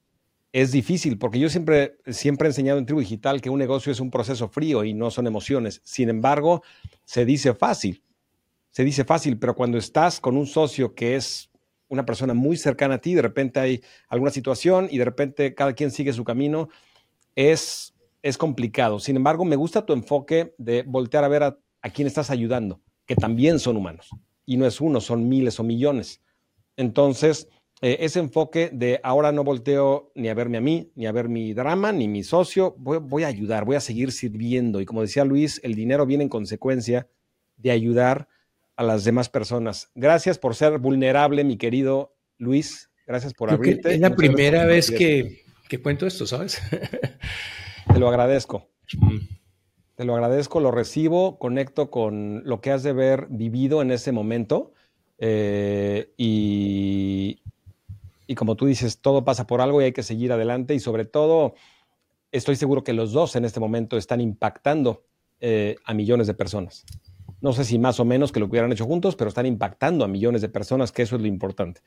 Es difícil porque yo siempre, siempre he enseñado en Tribu Digital que un negocio es un proceso frío y no son emociones. Sin embargo, se dice fácil. Se dice fácil, pero cuando estás con un socio que es una persona muy cercana a ti, de repente hay alguna situación y de repente cada quien sigue su camino, es, es complicado. Sin embargo, me gusta tu enfoque de voltear a ver a a quién estás ayudando, que también son humanos. Y no es uno, son miles o millones. Entonces, eh, ese enfoque de ahora no volteo ni a verme a mí, ni a ver mi drama, ni mi socio, voy, a ayudar, voy a seguir sirviendo. Y como decía Luis, el dinero viene en consecuencia de ayudar a las demás personas. Gracias por ser vulnerable, mi querido Luis. Gracias por abrirte. Es la primera vez que, que, cuento esto, ¿sabes? Te lo agradezco. Te lo agradezco, lo recibo, conecto con lo que has de haber vivido en ese momento eh, y, como tú dices, todo pasa por algo y hay que seguir adelante y sobre todo estoy seguro que los dos en este momento están impactando eh, a millones de personas. No sé si más o menos que lo hubieran hecho juntos, pero están impactando a millones de personas, que eso es lo importante.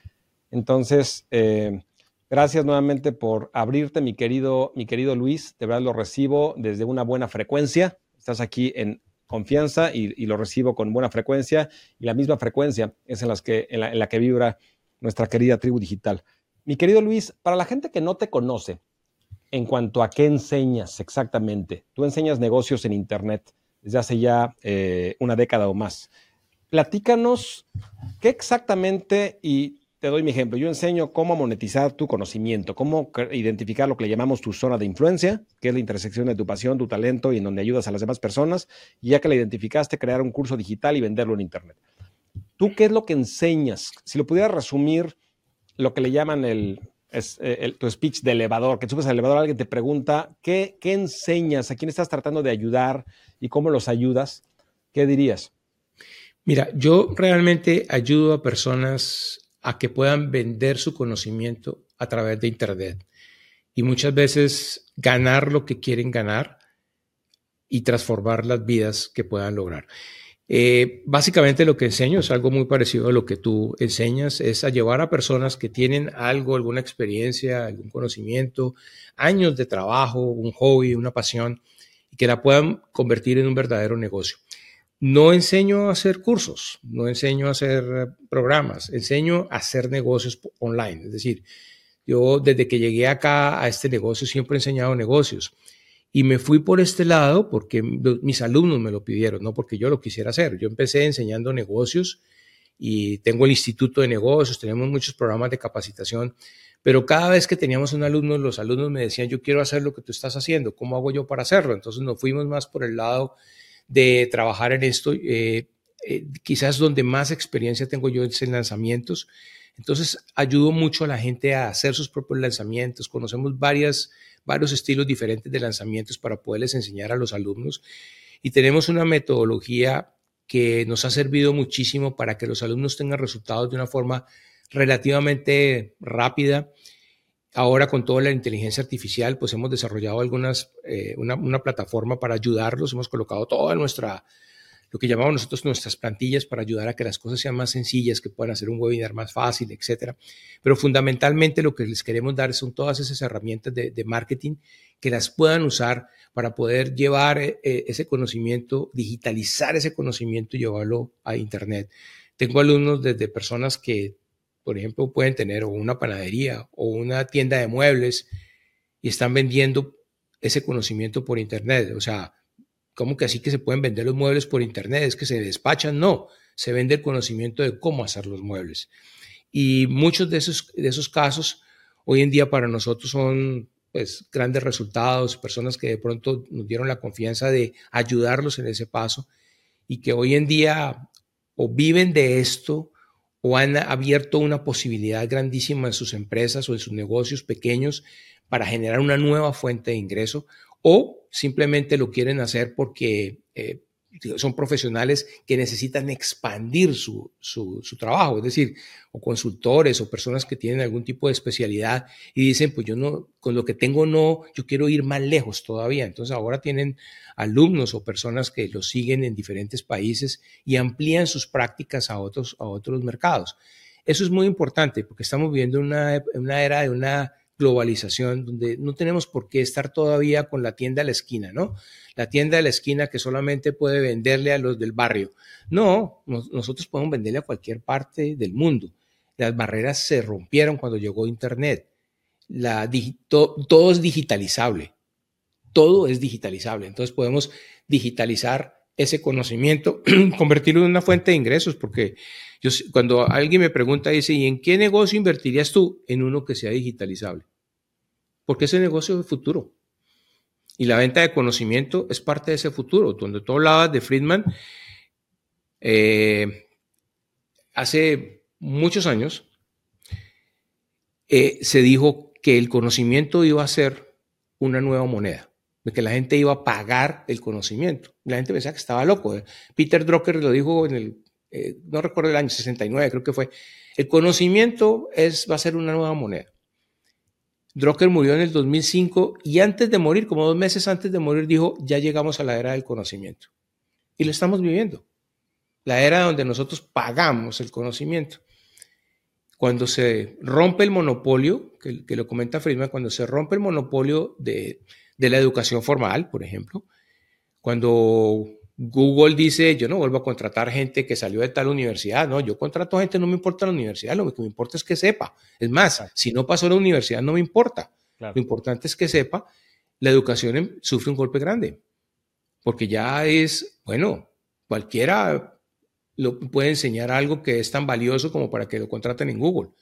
Entonces, eh, gracias nuevamente por abrirte, mi querido, mi querido Luis. De verdad lo recibo desde una buena frecuencia. Estás aquí en confianza y, lo recibo con buena frecuencia y la misma frecuencia es en, la que vibra nuestra querida tribu digital. Mi querido Luis, para la gente que no te conoce, en cuanto a qué enseñas exactamente. Tú enseñas negocios en Internet desde hace ya eh, una década o más. Platícanos qué exactamente, y te doy mi ejemplo, yo enseño cómo monetizar tu conocimiento, cómo identificar lo que le llamamos tu zona de influencia, que es la intersección de tu pasión, tu talento y en donde ayudas a las demás personas, y ya que la identificaste, crear un curso digital y venderlo en Internet. ¿Tú qué es lo que enseñas? Si lo pudieras resumir, lo que le llaman eh, tu speech de elevador, que subes al elevador, alguien te pregunta, ¿qué, ¿qué enseñas? ¿A quién estás tratando de ayudar y cómo los ayudas? ¿Qué dirías? Mira, yo realmente ayudo a personas a que puedan vender su conocimiento a través de Internet y muchas veces ganar lo que quieren ganar y transformar las vidas que puedan lograr. Eh, básicamente lo que enseño es algo muy parecido a lo que tú enseñas, es a llevar a personas que tienen algo, alguna experiencia, algún conocimiento, años de trabajo, un hobby, una pasión, y que la puedan convertir en un verdadero negocio. No enseño a hacer cursos, no enseño a hacer programas, enseño a hacer negocios online. Es decir, yo desde que llegué acá a este negocio siempre he enseñado negocios. Y me fui por este lado porque mis alumnos me lo pidieron, no porque yo lo quisiera hacer. Yo empecé enseñando negocios y tengo el Instituto de Negocios, tenemos muchos programas de capacitación, pero cada vez que teníamos un alumno, los alumnos me decían, yo quiero hacer lo que tú estás haciendo, ¿cómo hago yo para hacerlo? Entonces nos fuimos más por el lado de trabajar en esto, eh, eh, quizás donde más experiencia tengo yo es en lanzamientos. Entonces ayudo mucho a la gente a hacer sus propios lanzamientos, conocemos varias varios estilos diferentes de lanzamientos para poderles enseñar a los alumnos. Y tenemos una metodología que nos ha servido muchísimo para que los alumnos tengan resultados de una forma relativamente rápida. Ahora con toda la inteligencia artificial, pues hemos desarrollado algunas, eh, una, plataforma para ayudarlos. Hemos colocado toda nuestra lo que llamamos nosotros nuestras plantillas para ayudar a que las cosas sean más sencillas, que puedan hacer un webinar más fácil, etcétera. Pero fundamentalmente lo que les queremos dar son todas esas herramientas de, marketing que las puedan usar para poder llevar eh, eh, ese conocimiento, digitalizar ese conocimiento y llevarlo a Internet. Tengo alumnos desde personas que, por ejemplo, pueden tener una panadería o una tienda de muebles y están vendiendo ese conocimiento por Internet. O sea, ¿Cómo que así que se pueden vender los muebles por internet? ¿Es que se despachan? No, se vende el conocimiento de cómo hacer los muebles. Y muchos de esos, de esos casos hoy en día para nosotros son pues, grandes resultados, personas que de pronto nos dieron la confianza de ayudarlos en ese paso y que hoy en día o viven de esto o han abierto una posibilidad grandísima en sus empresas o en sus negocios pequeños para generar una nueva fuente de ingreso o simplemente lo quieren hacer porque eh, son profesionales que necesitan expandir su, su, trabajo, es decir, o consultores o personas que tienen algún tipo de especialidad y dicen, pues yo no, con lo que tengo no, yo quiero ir más lejos todavía. Entonces ahora tienen alumnos o personas que los siguen en diferentes países y amplían sus prácticas a otros, a otros mercados. Eso es muy importante porque estamos viviendo una, una era de una globalización, donde no tenemos por qué estar todavía con la tienda a la esquina, ¿no? La tienda de la esquina que solamente puede venderle a los del barrio. No, nosotros podemos venderle a cualquier parte del mundo. Las barreras se rompieron cuando llegó Internet. La, todo es digitalizable. Todo es digitalizable. Entonces podemos digitalizar ese conocimiento, convertirlo en una fuente de ingresos, porque yo, cuando alguien me pregunta, dice, ¿y en qué negocio invertirías tú? En uno que sea digitalizable. Porque ese negocio es futuro. Y la venta de conocimiento es parte de ese futuro. Donde tú hablabas de Friedman, eh, hace muchos años eh, se dijo que el conocimiento iba a ser una nueva moneda de que la gente iba a pagar el conocimiento. La gente pensaba que estaba loco. ¿eh? Peter Drucker lo dijo en el no recuerdo el año 69, creo que fue. El conocimiento es, va a ser una nueva moneda. Drucker murió en el 2005 y antes de morir, como dos meses antes de morir, dijo, ya llegamos a la era del conocimiento. Y lo estamos viviendo. La era donde nosotros pagamos el conocimiento. Cuando se rompe el monopolio, que, lo comenta Friedman, cuando se rompe el monopolio de la educación formal, por ejemplo, cuando Google dice, yo no vuelvo a contratar gente que salió de tal universidad, no, yo contrato gente, no me importa la universidad, lo que me importa es que sepa. Es más, si no pasó la universidad, no me importa. Lo importante es que sepa, la educación sufre un golpe grande, porque ya es, bueno, cualquiera lo puede enseñar algo que es tan valioso como para que lo contraten en Google.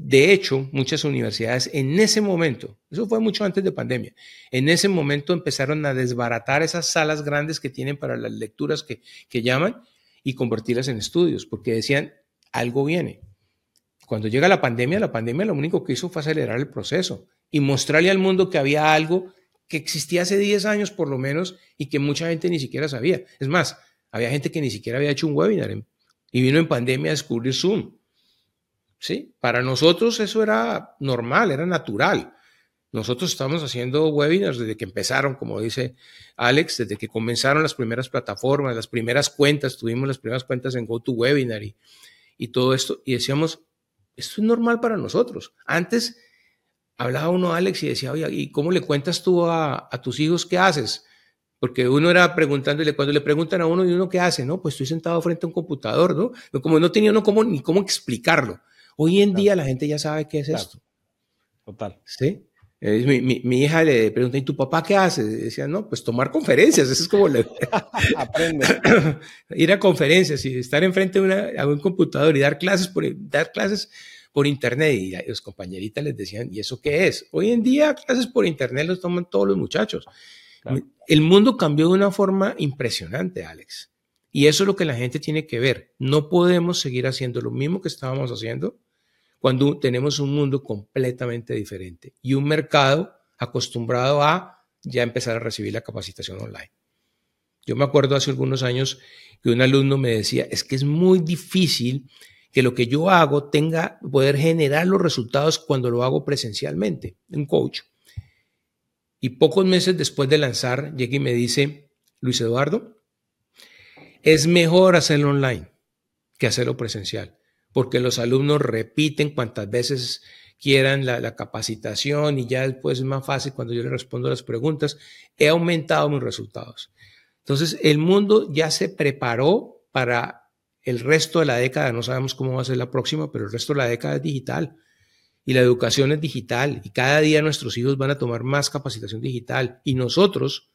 De hecho, muchas universidades en ese momento, eso fue mucho antes de pandemia, en ese momento empezaron a desbaratar esas salas grandes que tienen para las lecturas que, llaman y convertirlas en estudios, porque decían, algo viene. Cuando llega la pandemia, la pandemia lo único que hizo fue acelerar el proceso y mostrarle al mundo que había algo que existía hace 10 años por lo menos y que mucha gente ni siquiera sabía. Es más, había gente que ni siquiera había hecho un webinar y vino en pandemia a descubrir Zoom. ¿Sí? Para nosotros eso era normal, era natural. Nosotros estamos haciendo webinars desde que empezaron, como dice Alex, desde que comenzaron las primeras plataformas, las primeras cuentas, tuvimos las primeras cuentas en GoToWebinar y, y todo esto, y decíamos, esto es normal para nosotros. Antes hablaba uno, Alex, y decía, oye, ¿y cómo le cuentas tú a, a tus hijos qué haces? Porque uno era preguntándole, cuando le preguntan a uno, ¿y uno qué hace? No, pues estoy sentado frente a un computador, ¿no? Como no tenía uno cómo, ni cómo explicarlo. Hoy en día la gente ya sabe qué es esto. Total. ¿Sí? Mi, mi, hija le pregunta, ¿y tu papá qué hace? decía, no, pues tomar conferencias, eso es como Aprende. ir a conferencias y estar enfrente de una, un computador y dar clases por, dar clases por internet. Y los compañeritas les decían, ¿y eso qué es? Hoy en día clases por internet los toman todos los muchachos. El mundo cambió de una forma impresionante, Alex. Y eso es lo que la gente tiene que ver. No podemos seguir haciendo lo mismo que estábamos haciendo cuando tenemos un mundo completamente diferente y un mercado acostumbrado a ya empezar a recibir la capacitación online. Yo me acuerdo hace algunos años que un alumno me decía, es que es muy difícil que lo que yo hago tenga poder generar los resultados cuando lo hago presencialmente, un coach. Y pocos meses después de lanzar, llega y me dice, Luis Eduardo, es mejor hacerlo online que hacerlo presencial porque los alumnos repiten cuantas veces quieran la, capacitación y ya después es más fácil cuando yo les respondo las preguntas. He aumentado mis resultados. Entonces, el mundo ya se preparó para el resto de la década. No sabemos cómo va a ser la próxima, pero el resto de la década es digital. Y la educación es digital. Y cada día nuestros hijos van a tomar más capacitación digital. Y nosotros,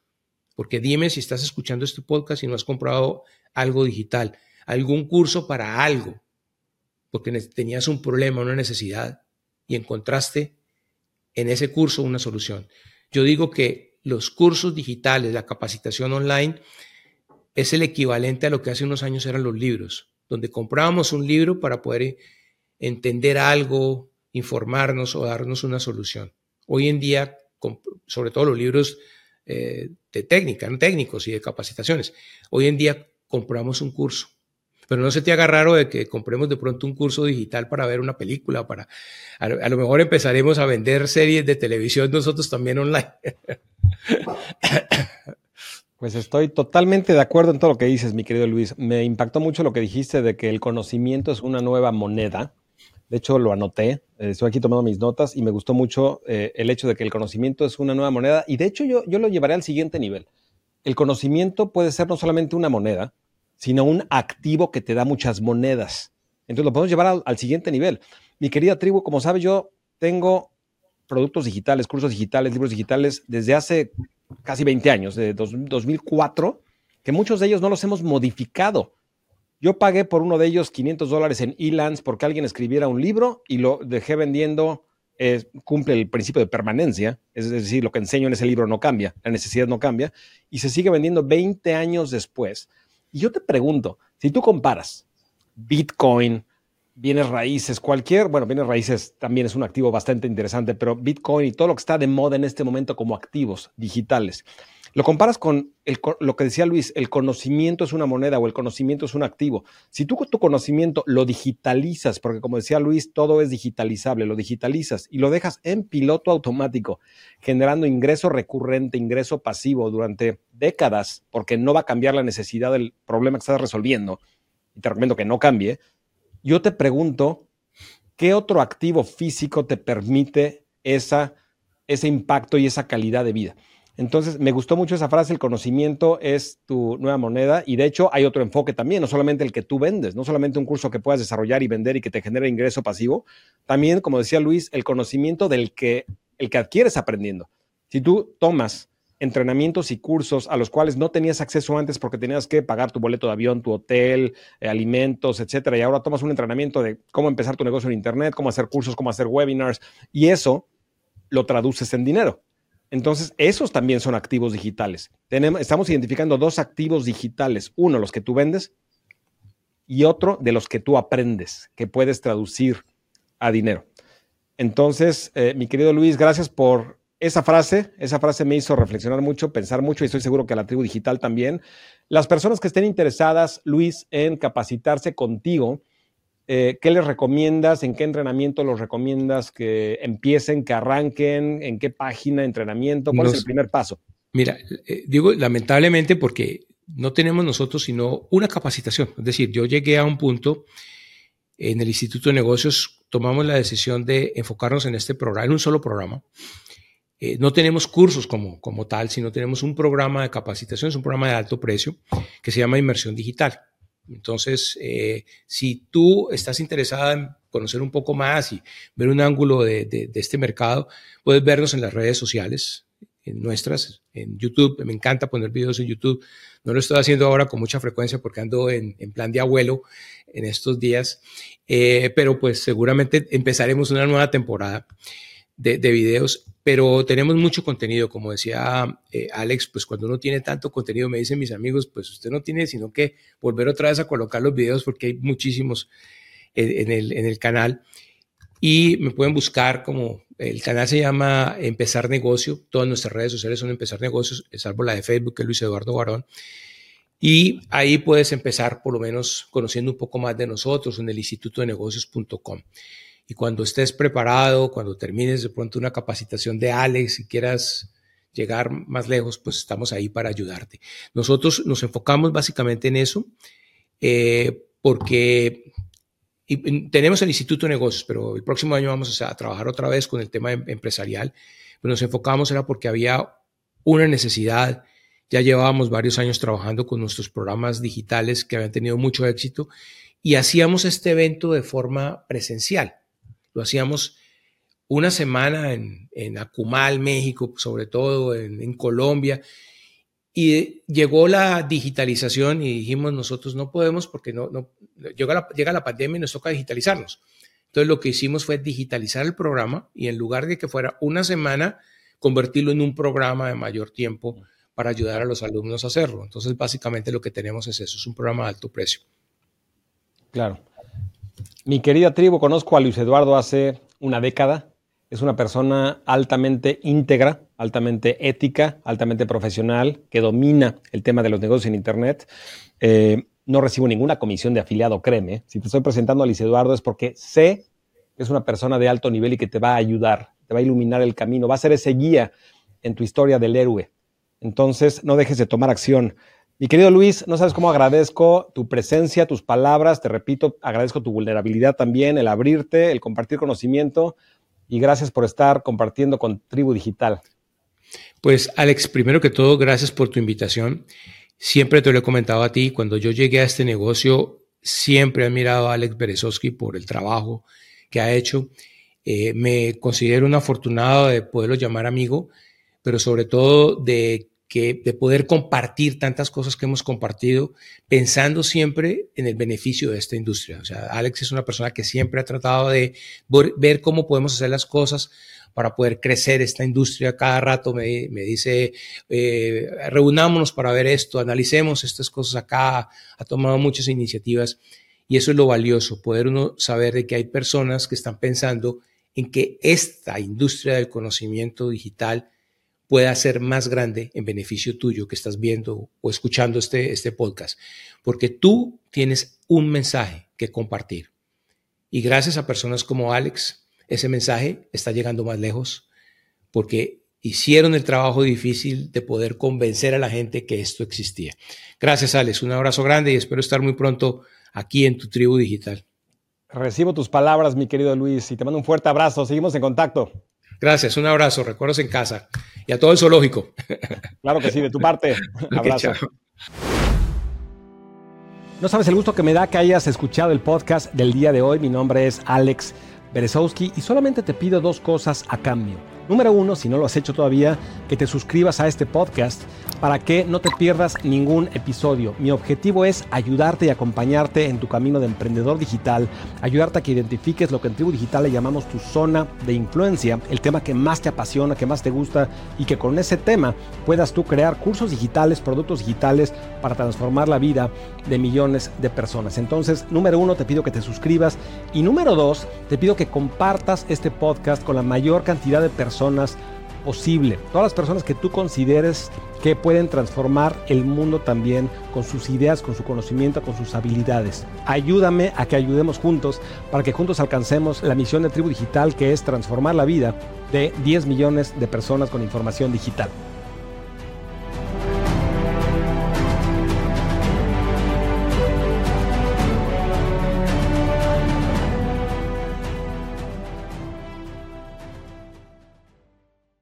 porque dime si estás escuchando este podcast y no has comprado algo digital, algún curso para algo porque tenías un problema, una necesidad y encontraste en ese curso una solución. Yo digo que los cursos digitales, la capacitación online, es el equivalente a lo que hace unos años eran los libros, donde comprábamos un libro para poder entender algo, informarnos o darnos una solución. Hoy en día, sobre todo los libros eh, de técnica, técnicos y de capacitaciones, hoy en día compramos un curso pero no se te haga raro de que compremos de pronto un curso digital para ver una película, para a lo, mejor empezaremos a vender series de televisión nosotros también online. Pues estoy totalmente de acuerdo en todo lo que dices, mi querido Luis. Me impactó mucho lo que dijiste de que el conocimiento es una nueva moneda. De hecho, lo anoté, eh, estoy aquí tomando mis notas y me gustó mucho eh, el hecho de que el conocimiento es una nueva moneda. Y de hecho, yo, yo lo llevaré al siguiente nivel. El conocimiento puede ser no solamente una moneda, sino un activo que te da muchas monedas. Entonces lo podemos llevar al, siguiente nivel. Mi querida tribu, como sabes, yo tengo productos digitales, cursos digitales, libros digitales desde hace casi 20 años, de 2004, que muchos de ellos no los hemos modificado. Yo pagué por uno de ellos 500 dólares en Elance porque alguien escribiera un libro y lo dejé vendiendo. Eh, cumple el principio de permanencia, es decir, lo que enseño en ese libro no cambia, la necesidad no cambia, y se sigue vendiendo 20 años después. Y yo te pregunto, si tú comparas Bitcoin, bienes raíces, cualquier, bueno, bienes raíces también es un activo bastante interesante, pero Bitcoin y todo lo que está de moda en este momento como activos digitales. Lo comparas con lo que decía Luis, el conocimiento es una moneda o el conocimiento es un activo. Si tú tu conocimiento lo digitalizas, porque como decía Luis, todo es digitalizable, lo digitalizas y lo dejas en piloto automático, generando ingreso recurrente, ingreso pasivo durante décadas, porque no va a cambiar la necesidad del problema que estás resolviendo, y te recomiendo que no cambie, yo te pregunto, ¿qué otro activo físico te permite esa, ese impacto y esa calidad de vida? Entonces, me gustó mucho esa frase, el conocimiento es tu nueva moneda y de hecho hay otro enfoque también, no solamente el que tú vendes, no solamente un curso que puedas desarrollar y vender y que te genere ingreso pasivo, también, como decía Luis, el conocimiento del que, el que adquieres aprendiendo. Si tú tomas entrenamientos y cursos a los cuales no tenías acceso antes porque tenías que pagar tu boleto de avión, tu hotel, eh, alimentos, etcétera, y ahora tomas un entrenamiento de cómo empezar tu negocio en internet, cómo hacer cursos, cómo hacer webinars, y eso lo traduces en dinero entonces, esos también son activos digitales. Estamos identificando dos activos digitales. Uno, los que tú vendes y otro de los que tú aprendes, que puedes traducir a dinero. Entonces, eh, mi querido Luis, gracias por esa frase. Esa frase me hizo reflexionar mucho, pensar mucho y estoy seguro que a la tribu digital también. Las personas que estén interesadas, Luis, en capacitarse contigo, eh, ¿qué les recomiendas? ¿En qué entrenamiento los recomiendas que empiecen, que arranquen? ¿En qué página de entrenamiento? ¿Cuál es el primer paso? Mira, eh, digo lamentablemente porque no tenemos nosotros sino una capacitación. Es decir, yo llegué a un punto en el Instituto de Negocios, tomamos la decisión de enfocarnos en este programa, en un solo programa. Eh, no tenemos cursos como, como tal, sino tenemos un programa de capacitación, es un programa de alto precio que se llama Inmersión Digital. Entonces, eh, si tú estás interesada en conocer un poco más y ver un ángulo de, este mercado, puedes vernos en las redes sociales, en nuestras, en YouTube. Me encanta poner videos en YouTube. No lo estoy haciendo ahora con mucha frecuencia porque ando en, plan de abuelo en estos días, eh, pero pues seguramente empezaremos una nueva temporada de, de videos pero tenemos mucho contenido, como decía eh, Alex, pues cuando uno tiene tanto contenido, me dicen mis amigos, pues usted no tiene sino que volver otra vez a colocar los videos porque hay muchísimos en, el, en el canal. Y me pueden buscar como el canal se llama Empezar Negocio, todas nuestras redes sociales son Empezar Negocios, salvo la de Facebook, que es Luis Eduardo Barón. Y ahí puedes empezar por lo menos conociendo un poco más de nosotros en el instituto de negocios.com. Y cuando estés preparado, cuando termines de pronto una capacitación de Alex y quieras llegar más lejos, pues estamos ahí para ayudarte. Nosotros nos enfocamos básicamente en eso, eh, porque tenemos el Instituto de Negocios, pero el próximo año vamos a trabajar otra vez con el tema em, empresarial. Pero nos enfocamos era porque había una necesidad. Ya llevábamos varios años trabajando con nuestros programas digitales que habían tenido mucho éxito y hacíamos este evento de forma presencial. Lo hacíamos una semana en, en Acumal, México, sobre todo en, Colombia. Y llegó la digitalización y dijimos nosotros no podemos porque no, no llega, la, llega la pandemia y nos toca digitalizarnos. Entonces lo que hicimos fue digitalizar el programa y en lugar de que fuera una semana, convertirlo en un programa de mayor tiempo para ayudar a los alumnos a hacerlo. Entonces básicamente lo que tenemos es eso, es un programa de alto precio. Claro. Mi querida tribu, conozco a Luis Eduardo hace una década. Es una persona altamente íntegra, altamente ética, altamente profesional, que domina el tema de los negocios en Internet. Eh, no recibo ninguna comisión de afiliado, créeme. Si te estoy presentando a Luis Eduardo es porque sé que es una persona de alto nivel y que te va a ayudar, te va a iluminar el camino, va a ser ese guía en tu historia del héroe. Entonces, no dejes de tomar acción. Mi querido Luis, no sabes cómo agradezco tu presencia, tus palabras, te repito, agradezco tu vulnerabilidad también, el abrirte, el compartir conocimiento y gracias por estar compartiendo con Tribu Digital. Pues Alex, primero que todo, gracias por tu invitación. Siempre te lo he comentado a ti, cuando yo llegué a este negocio, siempre he admirado a Alex Berezowski por el trabajo que ha hecho. Eh, me considero un afortunado de poderlo llamar amigo, pero sobre todo de de poder compartir tantas cosas que hemos compartido, pensando siempre en el beneficio de esta industria. O sea, Alex es una persona que siempre ha tratado de ver cómo podemos hacer las cosas para poder crecer esta industria. Cada rato me, dice, eh, reunámonos para ver esto, analicemos estas cosas acá, ha tomado muchas iniciativas y eso es lo valioso, poder uno saber de que hay personas que están pensando en que esta industria del conocimiento digital pueda ser más grande en beneficio tuyo que estás viendo o escuchando este, este podcast, porque tú tienes un mensaje que compartir. Y gracias a personas como Alex, ese mensaje está llegando más lejos, porque hicieron el trabajo difícil de poder convencer a la gente que esto existía. Gracias, Alex. Un abrazo grande y espero estar muy pronto aquí en tu tribu digital. Recibo tus palabras, mi querido Luis, y te mando un fuerte abrazo. Seguimos en contacto. Gracias, un abrazo. Recuerdos en casa y a todo el zoológico. Claro que sí, de tu parte. Abrazo. no sabes el gusto que me da que hayas escuchado el podcast del día de hoy. Mi nombre es Alex Berezowski y solamente te pido dos cosas a cambio. Número uno, si no lo has hecho todavía, que te suscribas a este podcast para que no te pierdas ningún episodio. Mi objetivo es ayudarte y acompañarte en tu camino de emprendedor digital, ayudarte a que identifiques lo que en Tribu Digital le llamamos tu zona de influencia, el tema que más te apasiona, que más te gusta y que con ese tema puedas tú crear cursos digitales, productos digitales para transformar la vida de millones de personas. Entonces, número uno, te pido que te suscribas y número dos, te pido que compartas este podcast con la mayor cantidad de personas posible. Todas las personas que tú consideres que pueden transformar el mundo también con sus ideas, con su conocimiento, con sus habilidades. Ayúdame a que ayudemos juntos para que juntos alcancemos la misión de Tribu Digital que es transformar la vida de 10 millones de personas con información digital.